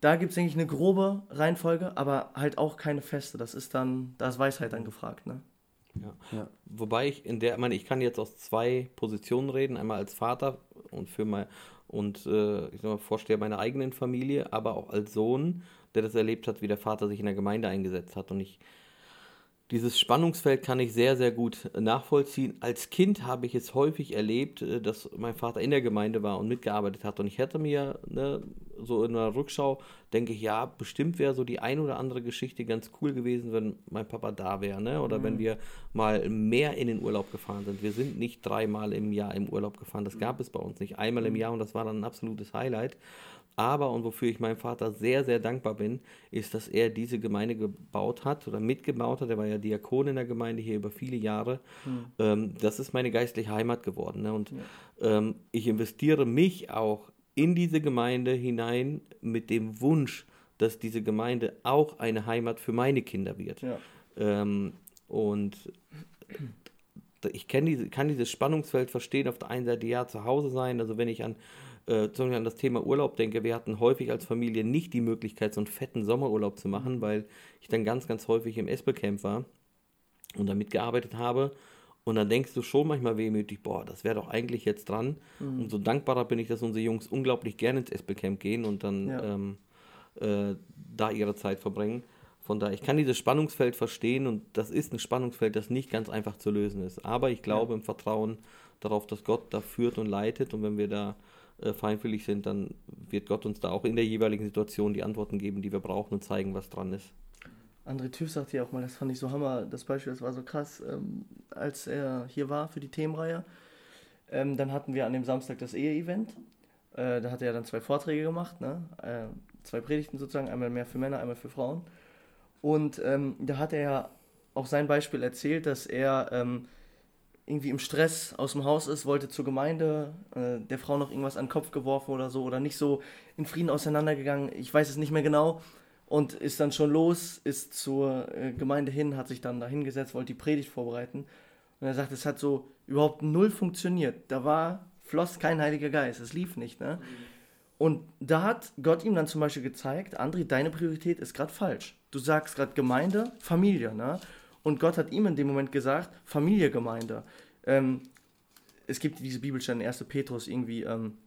Da gibt es eigentlich eine grobe Reihenfolge, aber halt auch keine feste. Das ist dann, da ist Weisheit dann gefragt, ne? Ja. ja. Wobei ich in der, ich meine, ich kann jetzt aus zwei Positionen reden, einmal als Vater und für mein und äh, ich sag mal, Vorsteher meiner eigenen Familie, aber auch als Sohn, der das erlebt hat, wie der Vater sich in der Gemeinde eingesetzt hat. Und ich dieses Spannungsfeld kann ich sehr, sehr gut nachvollziehen. Als Kind habe ich es häufig erlebt, äh, dass mein Vater in der Gemeinde war und mitgearbeitet hat. Und ich hätte mir ne, so in einer Rückschau, denke ich, ja, bestimmt wäre so die ein oder andere Geschichte ganz cool gewesen, wenn mein Papa da wäre. Ne? Oder mhm. wenn wir mal mehr in den Urlaub gefahren sind. Wir sind nicht dreimal im Jahr im Urlaub gefahren. Das gab es bei uns nicht. Einmal im mhm. Jahr und das war dann ein absolutes Highlight. Aber, und wofür ich meinem Vater sehr, sehr dankbar bin, ist, dass er diese Gemeinde gebaut hat oder mitgebaut hat. Er war ja Diakon in der Gemeinde hier über viele Jahre. Mhm. Ähm, das ist meine geistliche Heimat geworden. Ne? Und ja. ähm, ich investiere mich auch in diese Gemeinde hinein mit dem Wunsch, dass diese Gemeinde auch eine Heimat für meine Kinder wird. Ja. Ähm, und ich diese, kann dieses Spannungsfeld verstehen, auf der einen Seite ja zu Hause sein, also wenn ich an äh, zum Beispiel an das Thema Urlaub denke, wir hatten häufig als Familie nicht die Möglichkeit, so einen fetten Sommerurlaub zu machen, weil ich dann ganz, ganz häufig im Espelcamp war und da mitgearbeitet habe. Und dann denkst du schon manchmal wehmütig, boah, das wäre doch eigentlich jetzt dran. Mhm. Und so dankbarer bin ich, dass unsere Jungs unglaublich gerne ins Espelcamp gehen und dann ja. ähm, äh, da ihre Zeit verbringen. Von daher, ich kann dieses Spannungsfeld verstehen und das ist ein Spannungsfeld, das nicht ganz einfach zu lösen ist. Aber ich glaube ja. im Vertrauen darauf, dass Gott da führt und leitet und wenn wir da äh, feinfühlig sind, dann wird Gott uns da auch in der jeweiligen Situation die Antworten geben, die wir brauchen und zeigen, was dran ist. André Tüff sagte ja auch mal, das fand ich so hammer, das Beispiel, das war so krass, ähm, als er hier war für die Themenreihe. Ähm, dann hatten wir an dem Samstag das Ehe-Event. Äh, da hat er dann zwei Vorträge gemacht, ne? Äh, zwei Predigten sozusagen, einmal mehr für Männer, einmal für Frauen. Und ähm, da hat er auch sein Beispiel erzählt, dass er ähm, irgendwie im Stress aus dem Haus ist, wollte zur Gemeinde, äh, der Frau noch irgendwas an den Kopf geworfen oder so oder nicht so in Frieden auseinandergegangen, ich weiß es nicht mehr genau und ist dann schon los, ist zur äh, Gemeinde hin, hat sich dann da hingesetzt, wollte die Predigt vorbereiten und er sagt, es hat so überhaupt null funktioniert, da war, floss kein Heiliger Geist, es lief nicht, ne? Und da hat Gott ihm dann zum Beispiel gezeigt, André, deine Priorität ist gerade falsch. Du sagst gerade Gemeinde, Familie, ne? Und Gott hat ihm in dem Moment gesagt, Familiegemeinde. Ähm, es gibt diese Bibelstelle in 1. Petrus irgendwie, ähm,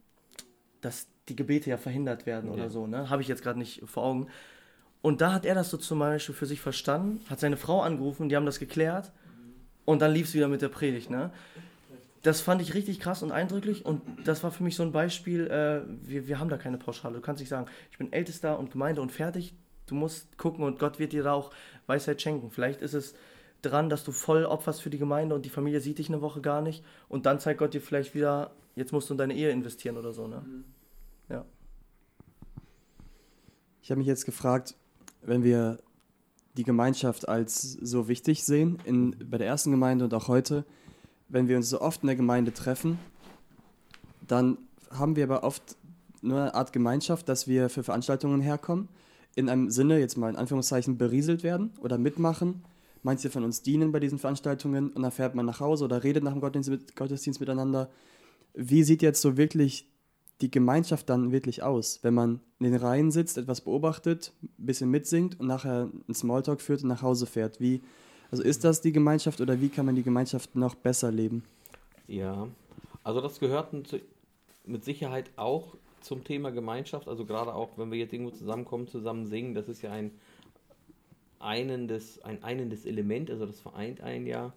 dass die Gebete ja verhindert werden ja. oder so, ne? Habe ich jetzt gerade nicht vor Augen. Und da hat er das so zum Beispiel für sich verstanden, hat seine Frau angerufen, die haben das geklärt und dann lief es wieder mit der Predigt, ne? das fand ich richtig krass und eindrücklich und das war für mich so ein Beispiel, äh, wir, wir haben da keine Pauschale. Du kannst nicht sagen, ich bin Ältester und Gemeinde und fertig. Du musst gucken und Gott wird dir da auch Weisheit schenken. Vielleicht ist es dran, dass du voll opferst für die Gemeinde und die Familie sieht dich eine Woche gar nicht und dann zeigt Gott dir vielleicht wieder, jetzt musst du in deine Ehe investieren oder so. Ne? Mhm. Ja. Ich habe mich jetzt gefragt, wenn wir die Gemeinschaft als so wichtig sehen, in, bei der ersten Gemeinde und auch heute, wenn wir uns so oft in der Gemeinde treffen, dann haben wir aber oft nur eine Art Gemeinschaft, dass wir für Veranstaltungen herkommen, in einem Sinne, jetzt mal in Anführungszeichen, berieselt werden oder mitmachen. Manche von uns dienen bei diesen Veranstaltungen und dann fährt man nach Hause oder redet nach dem Gottesdienst, Gottesdienst miteinander. Wie sieht jetzt so wirklich die Gemeinschaft dann wirklich aus, wenn man in den Reihen sitzt, etwas beobachtet, ein bisschen mitsingt und nachher einen Smalltalk führt und nach Hause fährt? Wie, also ist das die Gemeinschaft oder wie kann man die Gemeinschaft noch besser leben? Ja, also das gehört mit Sicherheit auch zum Thema Gemeinschaft. Also gerade auch, wenn wir jetzt irgendwo zusammenkommen, zusammen singen, das ist ja ein einendes, ein einendes Element, also das vereint ein ja.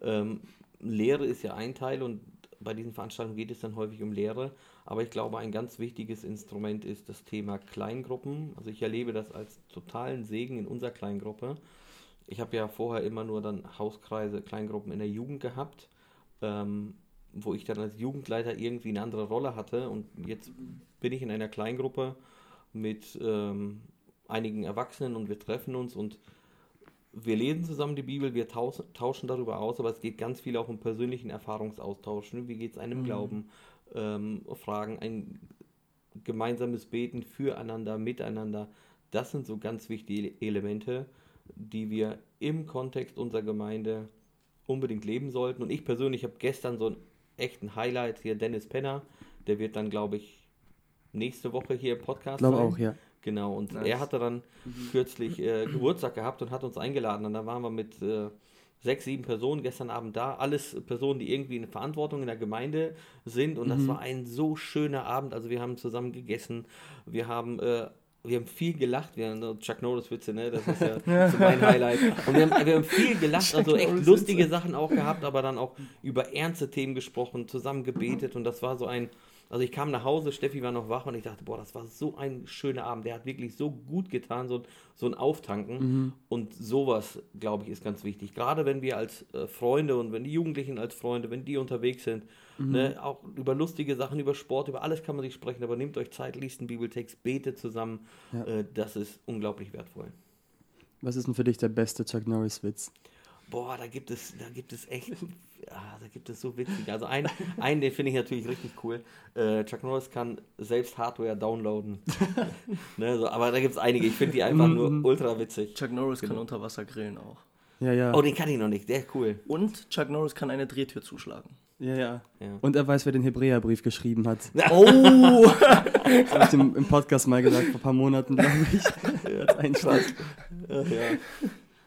Ähm, Lehre ist ja ein Teil und bei diesen Veranstaltungen geht es dann häufig um Lehre. Aber ich glaube, ein ganz wichtiges Instrument ist das Thema Kleingruppen. Also ich erlebe das als totalen Segen in unserer Kleingruppe. Ich habe ja vorher immer nur dann Hauskreise, Kleingruppen in der Jugend gehabt, ähm, wo ich dann als Jugendleiter irgendwie eine andere Rolle hatte. Und jetzt bin ich in einer Kleingruppe mit ähm, einigen Erwachsenen und wir treffen uns und wir lesen zusammen die Bibel, wir tauschen darüber aus, aber es geht ganz viel auch um persönlichen Erfahrungsaustausch. Ne? Wie geht es einem mhm. Glauben? ähm, Fragen, ein gemeinsames Beten füreinander, miteinander. Das sind so ganz wichtige Elemente, die wir im Kontext unserer Gemeinde unbedingt leben sollten. Und ich persönlich habe gestern so einen echten Highlight hier, Dennis Penner, der wird dann, glaube ich, nächste Woche hier im Podcast. Ich glaube auch, ja. Genau, und nice. er hatte dann mhm. kürzlich äh, Geburtstag gehabt und hat uns eingeladen. Und da waren wir mit äh, sechs, sieben Personen gestern Abend da. Alles Personen, die irgendwie in Verantwortung in der Gemeinde sind. Und mhm. das war ein so schöner Abend. Also wir haben zusammen gegessen. Wir haben äh, wir haben viel gelacht, wir haben Chuck Norris Witze, ne? Das ist ja (laughs) so mein Highlight. Und wir haben, wir haben viel gelacht, also echt lustige Sachen auch gehabt, aber dann auch über ernste Themen gesprochen, zusammen gebetet und das war so ein, also ich kam nach Hause, Steffi war noch wach und ich dachte, boah, das war so ein schöner Abend. Der hat wirklich so gut getan, so, so ein Auftanken. Mhm. Und sowas, glaube ich, ist ganz wichtig. Gerade wenn wir als äh, Freunde und wenn die Jugendlichen als Freunde, wenn die unterwegs sind, mhm. ne, auch über lustige Sachen, über Sport, über alles kann man sich sprechen, aber nehmt euch Zeit, liest einen Bibeltext, betet zusammen. Ja. Äh, das ist unglaublich wertvoll. Was ist denn für dich der beste Chuck Norris-Witz? Boah, da gibt es, da gibt es echt ah, da gibt es so witzige. Also ein, einen, den finde ich natürlich richtig cool. Äh, Chuck Norris kann selbst Hardware downloaden. (laughs) ne, so, aber da gibt es einige. Ich finde die einfach nur mhm. ultra witzig. Chuck Norris genau. kann unter Wasser grillen auch. Ja, ja. Oh, den kann ich noch nicht. Der ist cool. Und Chuck Norris kann eine Drehtür zuschlagen. Ja, ja, ja. Und er weiß, wer den Hebräerbrief geschrieben hat. (laughs) Oh! das habe ich im, im, Podcast mal gesagt, vor ein paar Monaten, glaube ich. Er hat einen Schlag. (laughs) Ja.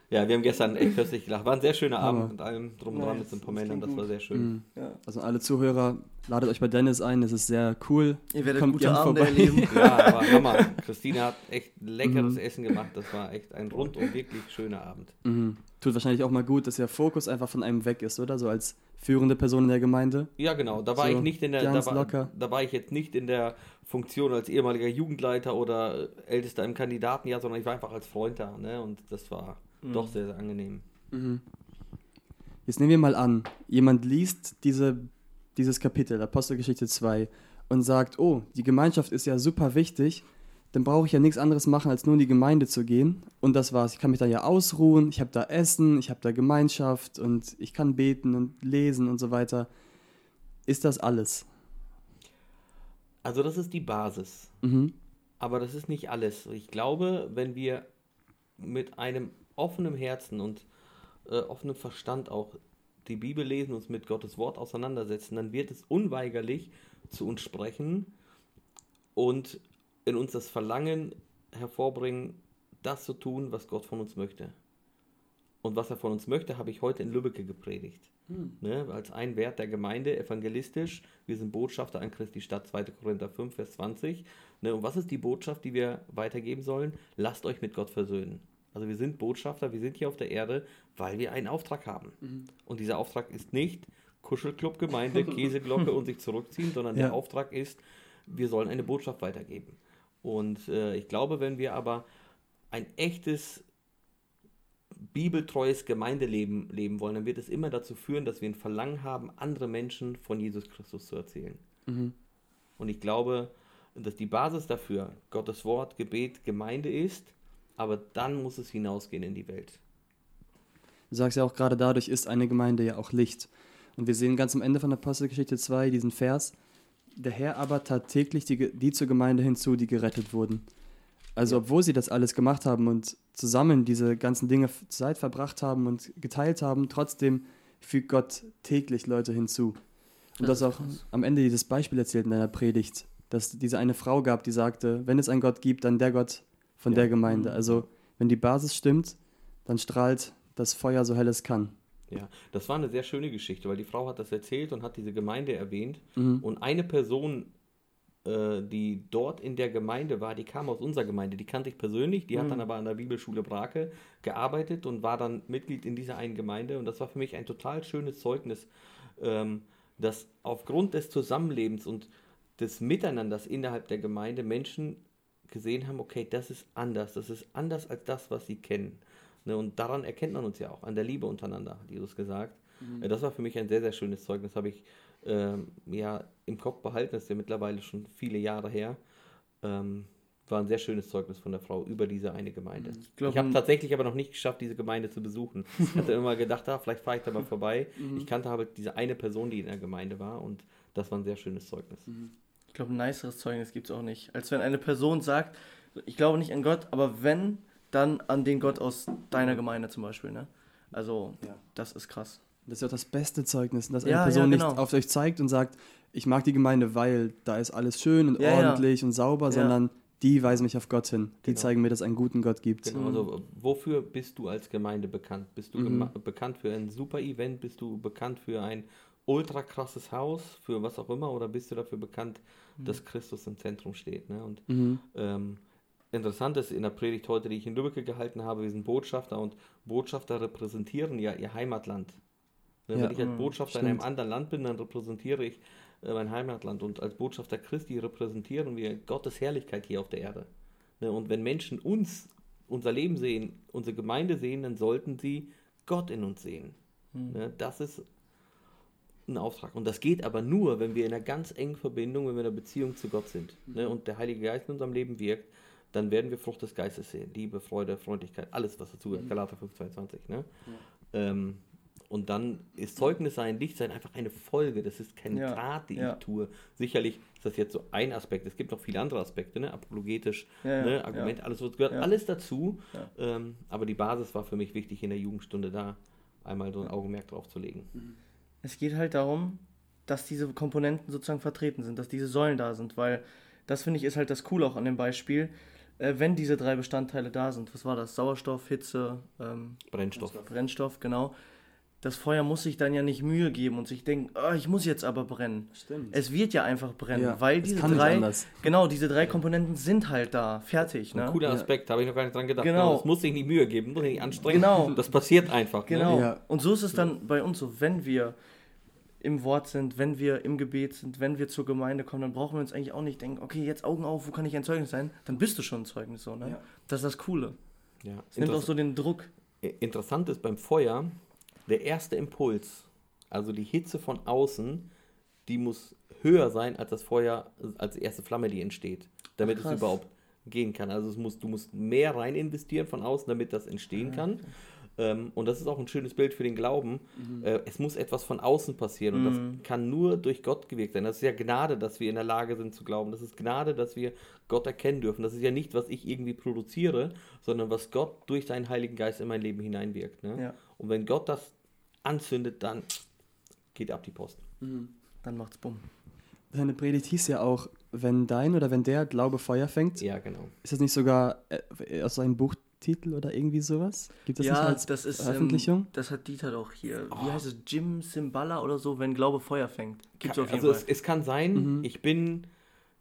Ja, wir haben gestern echt köstlich gelacht. War ein sehr schöner Abend Aber. mit allem drum dran mit so ein paar Männern. Das war sehr schön. Mhm. Ja. Also alle Zuhörer, ladet euch bei Dennis ein. Es ist sehr cool. Ihr werdet Kommt gute Abende erleben. (laughs) Ja, aber Hammer. Christine hat echt leckeres mhm. Essen gemacht. Das war echt ein rundum wirklich schöner Abend. Mhm. Tut wahrscheinlich auch mal gut, dass der Fokus einfach von einem weg ist, oder? So als führende Person in der Gemeinde. Ja, genau. Da war so ich nicht in der, da war, da war ich jetzt nicht in der Funktion als ehemaliger Jugendleiter oder Ältester im Kandidatenjahr, sondern ich war einfach als Freund da. Ne? Und das war mhm. doch sehr, sehr angenehm. Mhm. Jetzt nehmen wir mal an, jemand liest diese, dieses Kapitel, Apostelgeschichte 2, und sagt, oh, die Gemeinschaft ist ja super wichtig, dann brauche ich ja nichts anderes machen, als nur in die Gemeinde zu gehen. Und das war's. Ich kann mich da ja ausruhen, ich habe da Essen, ich habe da Gemeinschaft und ich kann beten und lesen und so weiter. Ist das alles? Also das ist die Basis. Mhm. Aber das ist nicht alles. Ich glaube, wenn wir mit einem offenem Herzen und äh, offenem Verstand auch die Bibel lesen, uns mit Gottes Wort auseinandersetzen, dann wird es unweigerlich zu uns sprechen und in uns das Verlangen hervorbringen, das zu tun, was Gott von uns möchte. Und was er von uns möchte, habe ich heute in Lübbecke gepredigt. Hm. Ne, als ein Wert der Gemeinde, evangelistisch. Wir sind Botschafter an Christi Stadt, 2. Korinther 5, Vers 20. Ne, und was ist die Botschaft, die wir weitergeben sollen? Lasst euch mit Gott versöhnen. Also wir sind Botschafter, wir sind hier auf der Erde, weil wir einen Auftrag haben. Mhm. Und dieser Auftrag ist nicht, Kuschelclub-Gemeinde, (laughs) Käseglocke und sich zurückziehen, sondern Ja. der Auftrag ist, wir sollen eine Botschaft weitergeben. Und äh, ich glaube, wenn wir aber ein echtes bibeltreues Gemeindeleben leben wollen, dann wird es immer dazu führen, dass wir ein Verlangen haben, andere Menschen von Jesus Christus zu erzählen. Mhm. Und ich glaube, dass die Basis dafür Gottes Wort, Gebet, Gemeinde ist, aber dann muss es hinausgehen in die Welt. Du sagst ja auch gerade dadurch ist eine Gemeinde ja auch Licht. Und wir sehen ganz am Ende von Apostelgeschichte 2 diesen Vers, der Herr aber tat täglich die, die zur Gemeinde hinzu, die gerettet wurden. Also obwohl sie das alles gemacht haben und zusammen diese ganzen Dinge Zeit verbracht haben und geteilt haben, trotzdem fügt Gott täglich Leute hinzu. Und Das das auch krass. am Ende dieses Beispiel erzählt in deiner Predigt, dass diese eine Frau gab, die sagte, wenn es einen Gott gibt, dann der Gott von Ja. der Gemeinde. Also wenn die Basis stimmt, dann strahlt das Feuer so hell es kann. Ja, das war eine sehr schöne Geschichte, weil die Frau hat das erzählt und hat diese Gemeinde erwähnt. Mhm. Und eine Person, äh, die dort in der Gemeinde war, die kam aus unserer Gemeinde, die kannte ich persönlich, die hat dann aber an der Bibelschule Brake gearbeitet und war dann Mitglied in dieser einen Gemeinde. Und das war für mich ein total schönes Zeugnis, ähm, dass aufgrund des Zusammenlebens und des Miteinanders innerhalb der Gemeinde Menschen gesehen haben, okay, das ist anders, das ist anders als das, was sie kennen. Ne, und daran erkennt man uns ja auch, an der Liebe untereinander, hat Jesus gesagt. Äh, Das war für mich ein sehr, sehr schönes Zeugnis, habe ich ähm, ja im Kopf behalten, das ist ja mittlerweile schon viele Jahre her. Ähm, war ein sehr schönes Zeugnis von der Frau über diese eine Gemeinde. Ich, glaub, habe tatsächlich aber noch nicht geschafft, diese Gemeinde zu besuchen. Ich hatte (laughs) immer gedacht, ah, vielleicht fahre ich da mal (laughs) vorbei. Ich kannte aber diese eine Person, die in der Gemeinde war und das war ein sehr schönes Zeugnis. Ich glaube, ein niceres Zeugnis gibt es auch nicht. Als wenn eine Person sagt, ich glaube nicht an Gott, aber wenn, dann an den Gott aus deiner Gemeinde zum Beispiel. Ne? Also, Ja. das ist krass. Das ist ja auch das beste Zeugnis, dass eine Ja, ja, Person genau. nicht auf euch zeigt und sagt, ich mag die Gemeinde, weil da ist alles schön und Ja, ja. ordentlich und sauber, Ja. sondern die weisen mich auf Gott hin. Die Genau. zeigen mir, dass es einen guten Gott gibt. Genau, also wofür bist du als Gemeinde bekannt? Bist du Mhm. bekannt für ein super Event? Bist du bekannt für ein ultra krasses Haus? Für was auch immer? Oder bist du dafür bekannt, dass Christus im Zentrum steht? Ne? Und Mhm. ähm, interessant ist in der Predigt heute, die ich in Lübeck gehalten habe, wir sind Botschafter und Botschafter repräsentieren ja ihr Heimatland. Ne, Ja. Wenn ich als Mhm, Botschafter in einem stimmt. anderen Land bin, dann repräsentiere ich äh, mein Heimatland und als Botschafter Christi repräsentieren wir Gottes Herrlichkeit hier auf der Erde. Ne, und wenn Menschen uns, unser Leben sehen, unsere Gemeinde sehen, dann sollten sie Gott in uns sehen. Ne, das ist ein Auftrag. Und das geht aber nur, wenn wir in einer ganz engen Verbindung, wenn wir in einer Beziehung zu Gott sind ne, und der Heilige Geist in unserem Leben wirkt, dann werden wir Frucht des Geistes sehen. Liebe, Freude, Freundlichkeit, alles, was dazu gehört. Galater 5, 22. Ne? Ähm, und dann ist Zeugnis sein, Licht sein einfach eine Folge. Das ist keine Ja, Tat, die ja. ich tue. Sicherlich ist das jetzt so ein Aspekt. Es gibt noch viele andere Aspekte, ne? apologetisch, Ja, ja, ne? Argument, alles was gehört Ja. alles dazu. Ja. Ähm, aber die Basis war für mich wichtig in der Jugendstunde da, einmal so ein Augenmerk drauf zu legen. Es geht halt darum, dass diese Komponenten sozusagen vertreten sind, dass diese Säulen da sind, weil das finde ich ist halt das Coole auch an dem Beispiel, äh, wenn diese drei Bestandteile da sind. Was war das? Sauerstoff, Hitze, ähm, Brennstoff. Brennstoff, genau. Das Feuer muss sich dann ja nicht Mühe geben und sich denken, "Ah, ich muss jetzt aber brennen. Stimmt. Es wird ja einfach brennen, Ja, weil es diese kann nicht drei, anders. genau, diese drei Komponenten sind halt da, fertig, ne? Ein cooler Ja. Aspekt, habe ich noch gar nicht dran gedacht. Genau. Es muss sich nicht Mühe geben, muss sich nicht anstrengen. Genau. Das passiert einfach. Genau. Ne? Ja. Und so ist es dann bei uns so, wenn wir im Wort sind, wenn wir im Gebet sind, wenn wir zur Gemeinde kommen, dann brauchen wir uns eigentlich auch nicht denken, okay, jetzt Augen auf, wo kann ich ein Zeugnis sein? Dann bist du schon ein Zeugnis, so, ne? Ja. Das ist das Coole. Ja. Es nimmt auch so den Druck. Interessant ist beim Feuer, der erste Impuls, also die Hitze von außen, die muss höher sein als das Feuer, als die erste Flamme, die entsteht, damit Ach, es krass. überhaupt gehen kann. Also es muss, du musst mehr rein investieren von außen, damit das entstehen Ah, kann. Ähm, und das ist auch ein schönes Bild für den Glauben. Äh, es muss etwas von außen passieren und Mhm. das kann nur durch Gott gewirkt sein. Das ist ja Gnade, dass wir in der Lage sind zu glauben. Das ist Gnade, dass wir Gott erkennen dürfen. Das ist ja nicht, was ich irgendwie produziere, sondern was Gott durch seinen Heiligen Geist in mein Leben hineinwirkt. Ne? Ja. Und wenn Gott das anzündet, dann geht ab die Post. Dann macht's bumm. Deine Predigt hieß ja auch, wenn dein oder wenn der Glaube Feuer fängt. Ja, genau. Ist das nicht sogar äh, aus seinem Buchtitel oder irgendwie sowas? Gibt es das nicht ja, als das ist Veröffentlichung? Ähm, das hat Dieter doch hier. Wie heißt es? Jim Simbala oder so, wenn Glaube Feuer fängt. Gibt's auf jeden also es, Fall. es kann sein, ich bin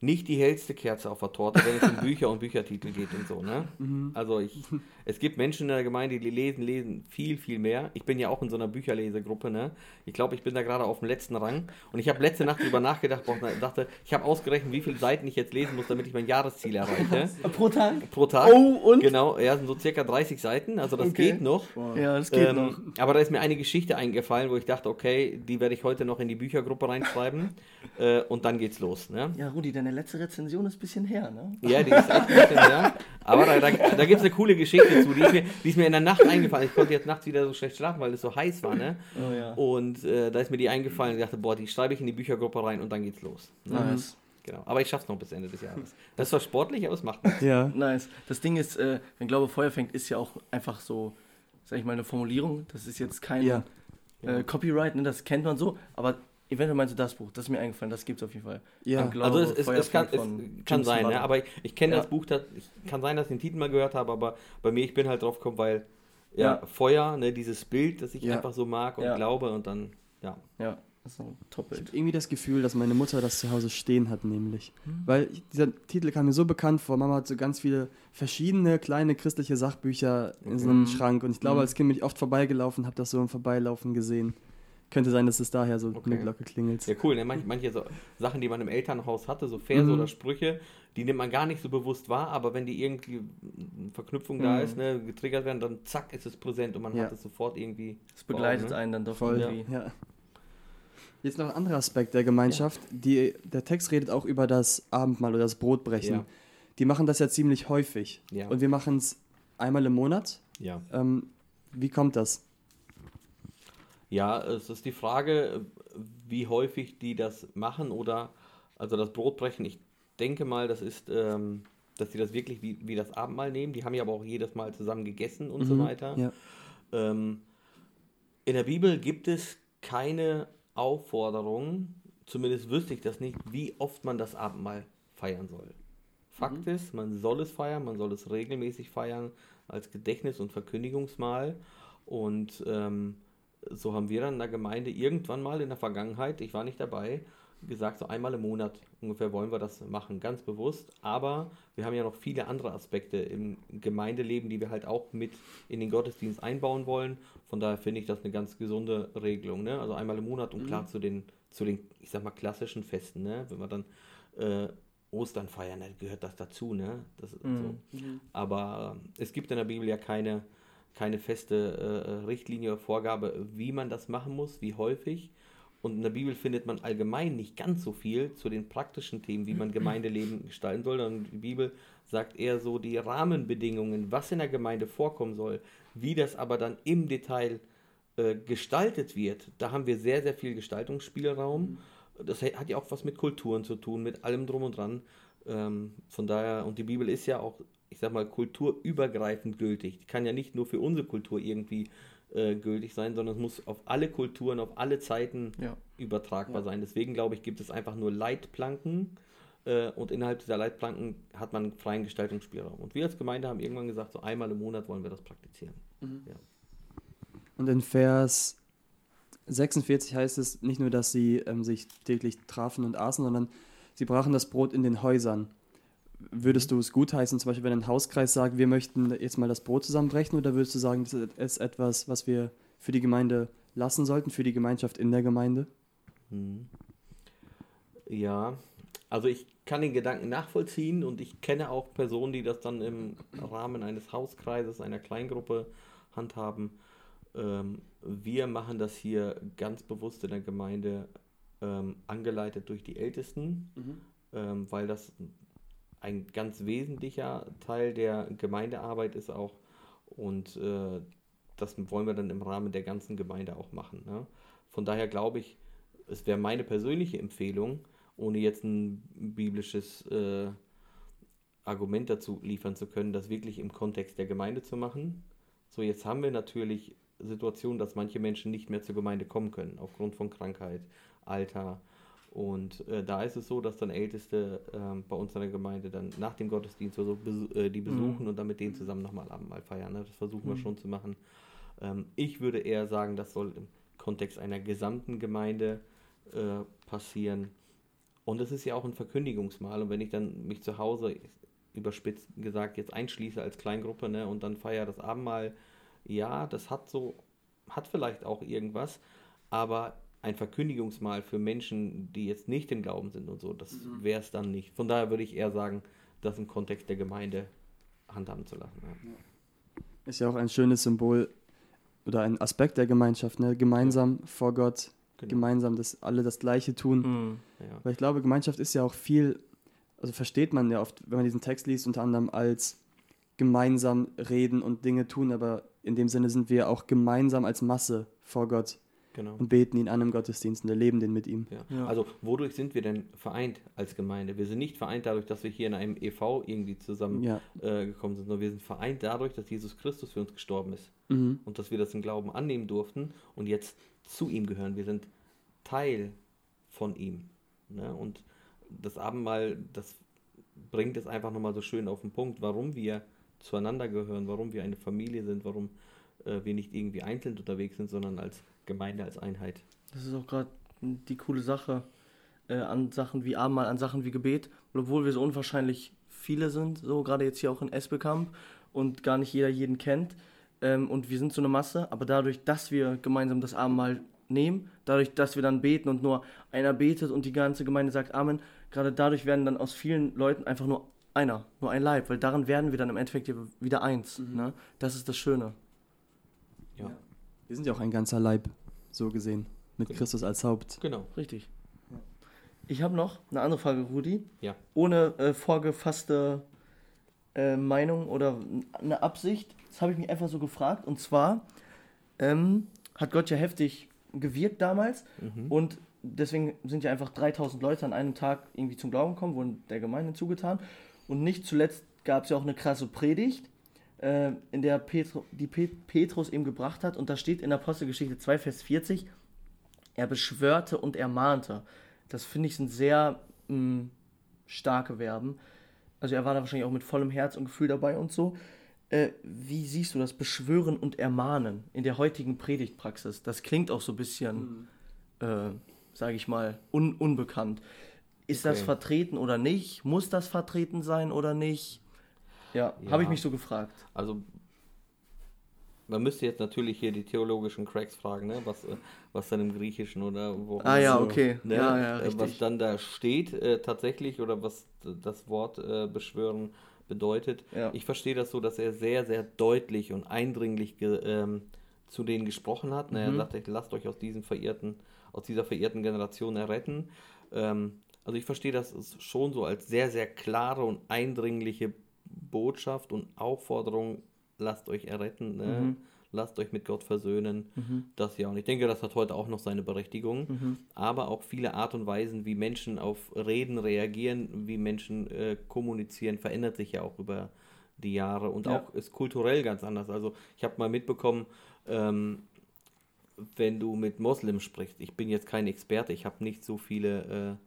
nicht die hellste Kerze auf der Torte, wenn es um Bücher und Büchertitel geht und so. Ne? Also ich, (laughs) Es gibt Menschen in der Gemeinde, die lesen, lesen viel, viel mehr. Ich bin ja auch in so einer Bücherlesegruppe, ne? Ich glaube, ich bin da gerade auf dem letzten Rang. Und ich habe letzte Nacht drüber nachgedacht und dachte, ich habe ausgerechnet, wie viele Seiten ich jetzt lesen muss, damit ich mein Jahresziel erreiche. (laughs) Pro Tag? Pro Tag. Oh, und? Genau, ja, sind so circa 30 Seiten, also das Okay. geht noch. Ja, das geht Ähm, noch. aber da ist mir eine Geschichte eingefallen, wo ich dachte, okay, die werde ich heute noch in die Büchergruppe reinschreiben (laughs) äh, und dann geht's los. Ne? Ja, Rudi, deine letzte Rezension ist ein bisschen her, ne? Ja, die ist echt ein bisschen, ja. Aber da, da, da gibt es eine coole Geschichte zu, die ist, mir, die ist mir in der Nacht eingefallen. Ich konnte jetzt nachts wieder so schlecht schlafen, weil es so heiß war, ne? Oh ja. Und äh, da ist mir die eingefallen und ich dachte, boah, die schreibe ich in die Büchergruppe rein und dann geht's los. Ne? Nice. Genau. Aber ich schaff's noch bis Ende des Jahres. Das ist zwar sportlich, aber es macht nichts. Ja. Nice. Das Ding ist, äh, wenn Glaube Feuer fängt, ist ja auch einfach so, sag ich mal, eine Formulierung. Das ist jetzt kein Ja. äh, Copyright, ne? das kennt man so. Aber eventuell meinst du das Buch, das ist mir eingefallen, das gibt's auf jeden Fall. Ja. Glaube, Also es, es, es, kann, es kann sein, ne? Aber ich, ich kenne Ja. das Buch, das, ich, kann sein, dass ich den Titel mal gehört habe, aber bei mir, ich bin halt drauf gekommen, weil ja, Ja. Feuer, ne, dieses Bild, das ich Ja. einfach so mag und Ja. glaube und dann, ja. Ja, das ist ein Top-Bild. irgendwie das Gefühl, dass meine Mutter das zu Hause stehen hat, nämlich. Weil ich, dieser Titel kam mir so bekannt vor. Mama hat so ganz viele verschiedene kleine christliche Sachbücher in so einem. Schrank. Und ich glaube, Mhm. als Kind bin ich oft vorbeigelaufen, habe das so im Vorbeilaufen gesehen. Könnte sein, dass es daher so Okay. eine Glocke klingelt. Ja, cool, ne? Manche, manche so Sachen, die man im Elternhaus hatte, so Verse Mhm. oder Sprüche, die nimmt man gar nicht so bewusst wahr, aber wenn die irgendwie eine Verknüpfung da Mhm. ist, ne, getriggert werden, dann zack, ist es präsent und man Ja. hat es sofort irgendwie. Das begleitet ne? einen dann doch Voll. irgendwie. Ja. Jetzt noch ein anderer Aspekt der Gemeinschaft. Die, der Text redet auch über das Abendmahl oder das Brotbrechen. Ja. Die machen das ja ziemlich häufig. Ja. Und wir machen es einmal im Monat. Ja. Ähm, wie kommt das? Ja, es ist die Frage, wie häufig die das machen oder also das Brotbrechen. Ich denke mal, das ist, ähm, dass sie das wirklich wie, wie das Abendmahl nehmen. Die haben ja aber auch jedes Mal zusammen gegessen und so Mhm. weiter. Ja. Ähm, in der Bibel gibt es keine Aufforderung, zumindest wüsste ich das nicht, wie oft man das Abendmahl feiern soll. Fakt ist, man soll es feiern, man soll es regelmäßig feiern als Gedächtnis- und Verkündigungsmahl. Und ähm, so haben wir dann in der Gemeinde irgendwann mal in der Vergangenheit, ich war nicht dabei, gesagt, so einmal im Monat ungefähr wollen wir das machen, ganz bewusst. Aber wir haben ja noch viele andere Aspekte im Gemeindeleben, die wir halt auch mit in den Gottesdienst einbauen wollen. Von daher finde ich das eine ganz gesunde Regelung. Ne? Also einmal im Monat und klar zu den, zu den, ich sag mal, klassischen Festen. Ne? Wenn wir dann äh, Ostern feiern, dann gehört das dazu. Ne? Das ist so. Aber äh, es gibt in der Bibel ja keine, keine feste äh, Richtlinie oder Vorgabe, wie man das machen muss, wie häufig. Und in der Bibel findet man allgemein nicht ganz so viel zu den praktischen Themen, wie man (clears throat) Gemeindeleben gestalten soll. Und die Bibel sagt eher so die Rahmenbedingungen, was in der Gemeinde vorkommen soll, wie das aber dann im Detail äh, gestaltet wird. Da haben wir sehr, sehr viel Gestaltungsspielraum. Das hat ja auch was mit Kulturen zu tun, mit allem drum und dran. Ähm, von daher, und die Bibel ist ja auch, ich sag mal, kulturübergreifend gültig. Die kann ja nicht nur für unsere Kultur irgendwie äh, gültig sein, sondern es muss auf alle Kulturen, auf alle Zeiten Ja. übertragbar sein. Deswegen glaube ich, gibt es einfach nur Leitplanken äh, und innerhalb dieser Leitplanken hat man freien Gestaltungsspielraum. Und wir als Gemeinde haben irgendwann gesagt, so einmal im Monat wollen wir das praktizieren. Ja. Und in Vers 46 heißt es nicht nur, dass sie ähm, sich täglich trafen und aßen, sondern sie brachen das Brot in den Häusern. Würdest du es gutheißen, zum Beispiel, wenn ein Hauskreis sagt, wir möchten jetzt mal das Brot zusammenbrechen, oder würdest du sagen, das ist etwas, was wir für die Gemeinde lassen sollten, für die Gemeinschaft in der Gemeinde? Mhm. Ja, also ich kann den Gedanken nachvollziehen und ich kenne auch Personen, die das dann im Rahmen eines Hauskreises, einer Kleingruppe handhaben. Ähm, wir machen das hier ganz bewusst in der Gemeinde ähm, angeleitet durch die Ältesten, ähm, weil das ein ganz wesentlicher Teil der Gemeindearbeit ist auch und äh, das wollen wir dann im Rahmen der ganzen Gemeinde auch machen. Ne? Von daher glaube ich, es wäre meine persönliche Empfehlung, ohne jetzt ein biblisches äh, Argument dazu liefern zu können, das wirklich im Kontext der Gemeinde zu machen. So, jetzt haben wir natürlich Situationen, dass manche Menschen nicht mehr zur Gemeinde kommen können, aufgrund von Krankheit, Alter. Und äh, da ist es so, dass dann Älteste äh, bei uns in der Gemeinde dann nach dem Gottesdienst oder so besu äh, die besuchen und dann mit denen zusammen nochmal Abendmahl feiern. Ne? Das versuchen wir schon zu machen. Ähm, ich würde eher sagen, das soll im Kontext einer gesamten Gemeinde äh, passieren. Und es ist ja auch ein Verkündigungsmal. Und wenn ich dann mich zu Hause überspitzt gesagt jetzt einschließe als Kleingruppe ne, und dann feier das Abendmahl, ja, das hat so, hat vielleicht auch irgendwas, aber ein Verkündigungsmahl für Menschen, die jetzt nicht im Glauben sind und so, das mhm. wäre es dann nicht. Von daher würde ich eher sagen, das im Kontext der Gemeinde handhaben zu lassen. Ja. Ist ja auch ein schönes Symbol oder ein Aspekt der Gemeinschaft, ne? gemeinsam ja. vor Gott, genau. gemeinsam, dass alle das Gleiche tun. Mhm. Ja. Weil ich glaube, Gemeinschaft ist ja auch viel, also versteht man ja oft, wenn man diesen Text liest, unter anderem als gemeinsam reden und Dinge tun, aber in dem Sinne sind wir auch gemeinsam als Masse vor Gott genau. und beten ihn an im Gottesdienst und erleben den mit ihm. Ja. Ja. Also wodurch sind wir denn vereint als Gemeinde? Wir sind nicht vereint dadurch, dass wir hier in einem EV irgendwie zusammen ja. äh, gekommen sind, sondern wir sind vereint dadurch, dass Jesus Christus für uns gestorben ist mhm. und dass wir das im Glauben annehmen durften und jetzt zu ihm gehören. Wir sind Teil von ihm. Ne? Und das Abendmahl, das bringt es einfach nochmal so schön auf den Punkt, warum wir zueinander gehören, warum wir eine Familie sind, warum äh, wir nicht irgendwie einzeln unterwegs sind, sondern als Gemeinde, als Einheit. Das ist auch gerade die coole Sache äh, an Sachen wie Abendmahl, an Sachen wie Gebet, obwohl wir so unwahrscheinlich viele sind, so gerade jetzt hier auch in Esbekamp und gar nicht jeder jeden kennt ähm, und wir sind so eine Masse, aber dadurch, dass wir gemeinsam das Abendmahl nehmen, dadurch, dass wir dann beten und nur einer betet und die ganze Gemeinde sagt Amen, gerade dadurch werden dann aus vielen Leuten einfach nur einer, nur ein Leib, weil daran werden wir dann im Endeffekt wieder eins. Mhm. Ne? Das ist das Schöne. Ja. Wir sind ja auch ein ganzer Leib, so gesehen, mit genau. Christus als Haupt. Genau. Richtig. Ich habe noch eine andere Frage, Rudi. Ja. Ohne äh, vorgefasste äh, Meinung oder eine Absicht. Das habe ich mich einfach so gefragt. Und zwar ähm, hat Gott ja heftig gewirkt damals mhm. und deswegen sind ja einfach 3000 Leute an einem Tag irgendwie zum Glauben gekommen, wurden der Gemeinde zugetan. Und nicht zuletzt gab es ja auch eine krasse Predigt, äh, in der Petru, die Pet Petrus eben gebracht hat. Und da steht in Apostelgeschichte 2, Vers 40, er beschwörte und ermahnte. Das finde ich sind sehr mh, mm, starke Verben. Also er war da wahrscheinlich auch mit vollem Herz und Gefühl dabei und so. Äh, wie siehst du das Beschwören und Ermahnen in der heutigen Predigtpraxis? Das klingt auch so ein bisschen, mhm. äh, sage ich mal, un unbekannt. Ist okay. das vertreten oder nicht? Muss das vertreten sein oder nicht? Ja, ja. habe ich mich so gefragt. Also man müsste jetzt natürlich hier die theologischen Cracks fragen, ne? was, äh, was dann im Griechischen oder wo. Ah ja, okay. Ne? Ja, ja, äh, was dann da steht äh, tatsächlich oder was das Wort äh, beschwören bedeutet. Ja. Ich verstehe das so, dass er sehr, sehr deutlich und eindringlich ähm, zu denen gesprochen hat. Ne? Mhm. Er sagte, lasst euch aus diesem verirrten, aus dieser verirrten Generation erretten. Ähm, also ich verstehe das schon so als sehr, sehr klare und eindringliche Botschaft und Aufforderung, lasst euch erretten, ne? mhm. lasst euch mit Gott versöhnen. Mhm. Das ja. Und ich denke, das hat heute auch noch seine Berechtigung. Mhm. Aber auch viele Art und Weisen, wie Menschen auf Reden reagieren, wie Menschen äh, kommunizieren, verändert sich ja auch über die Jahre und ja. auch ist kulturell ganz anders. Also ich habe mal mitbekommen, ähm, wenn du mit Moslems sprichst, ich bin jetzt kein Experte, ich habe nicht so viele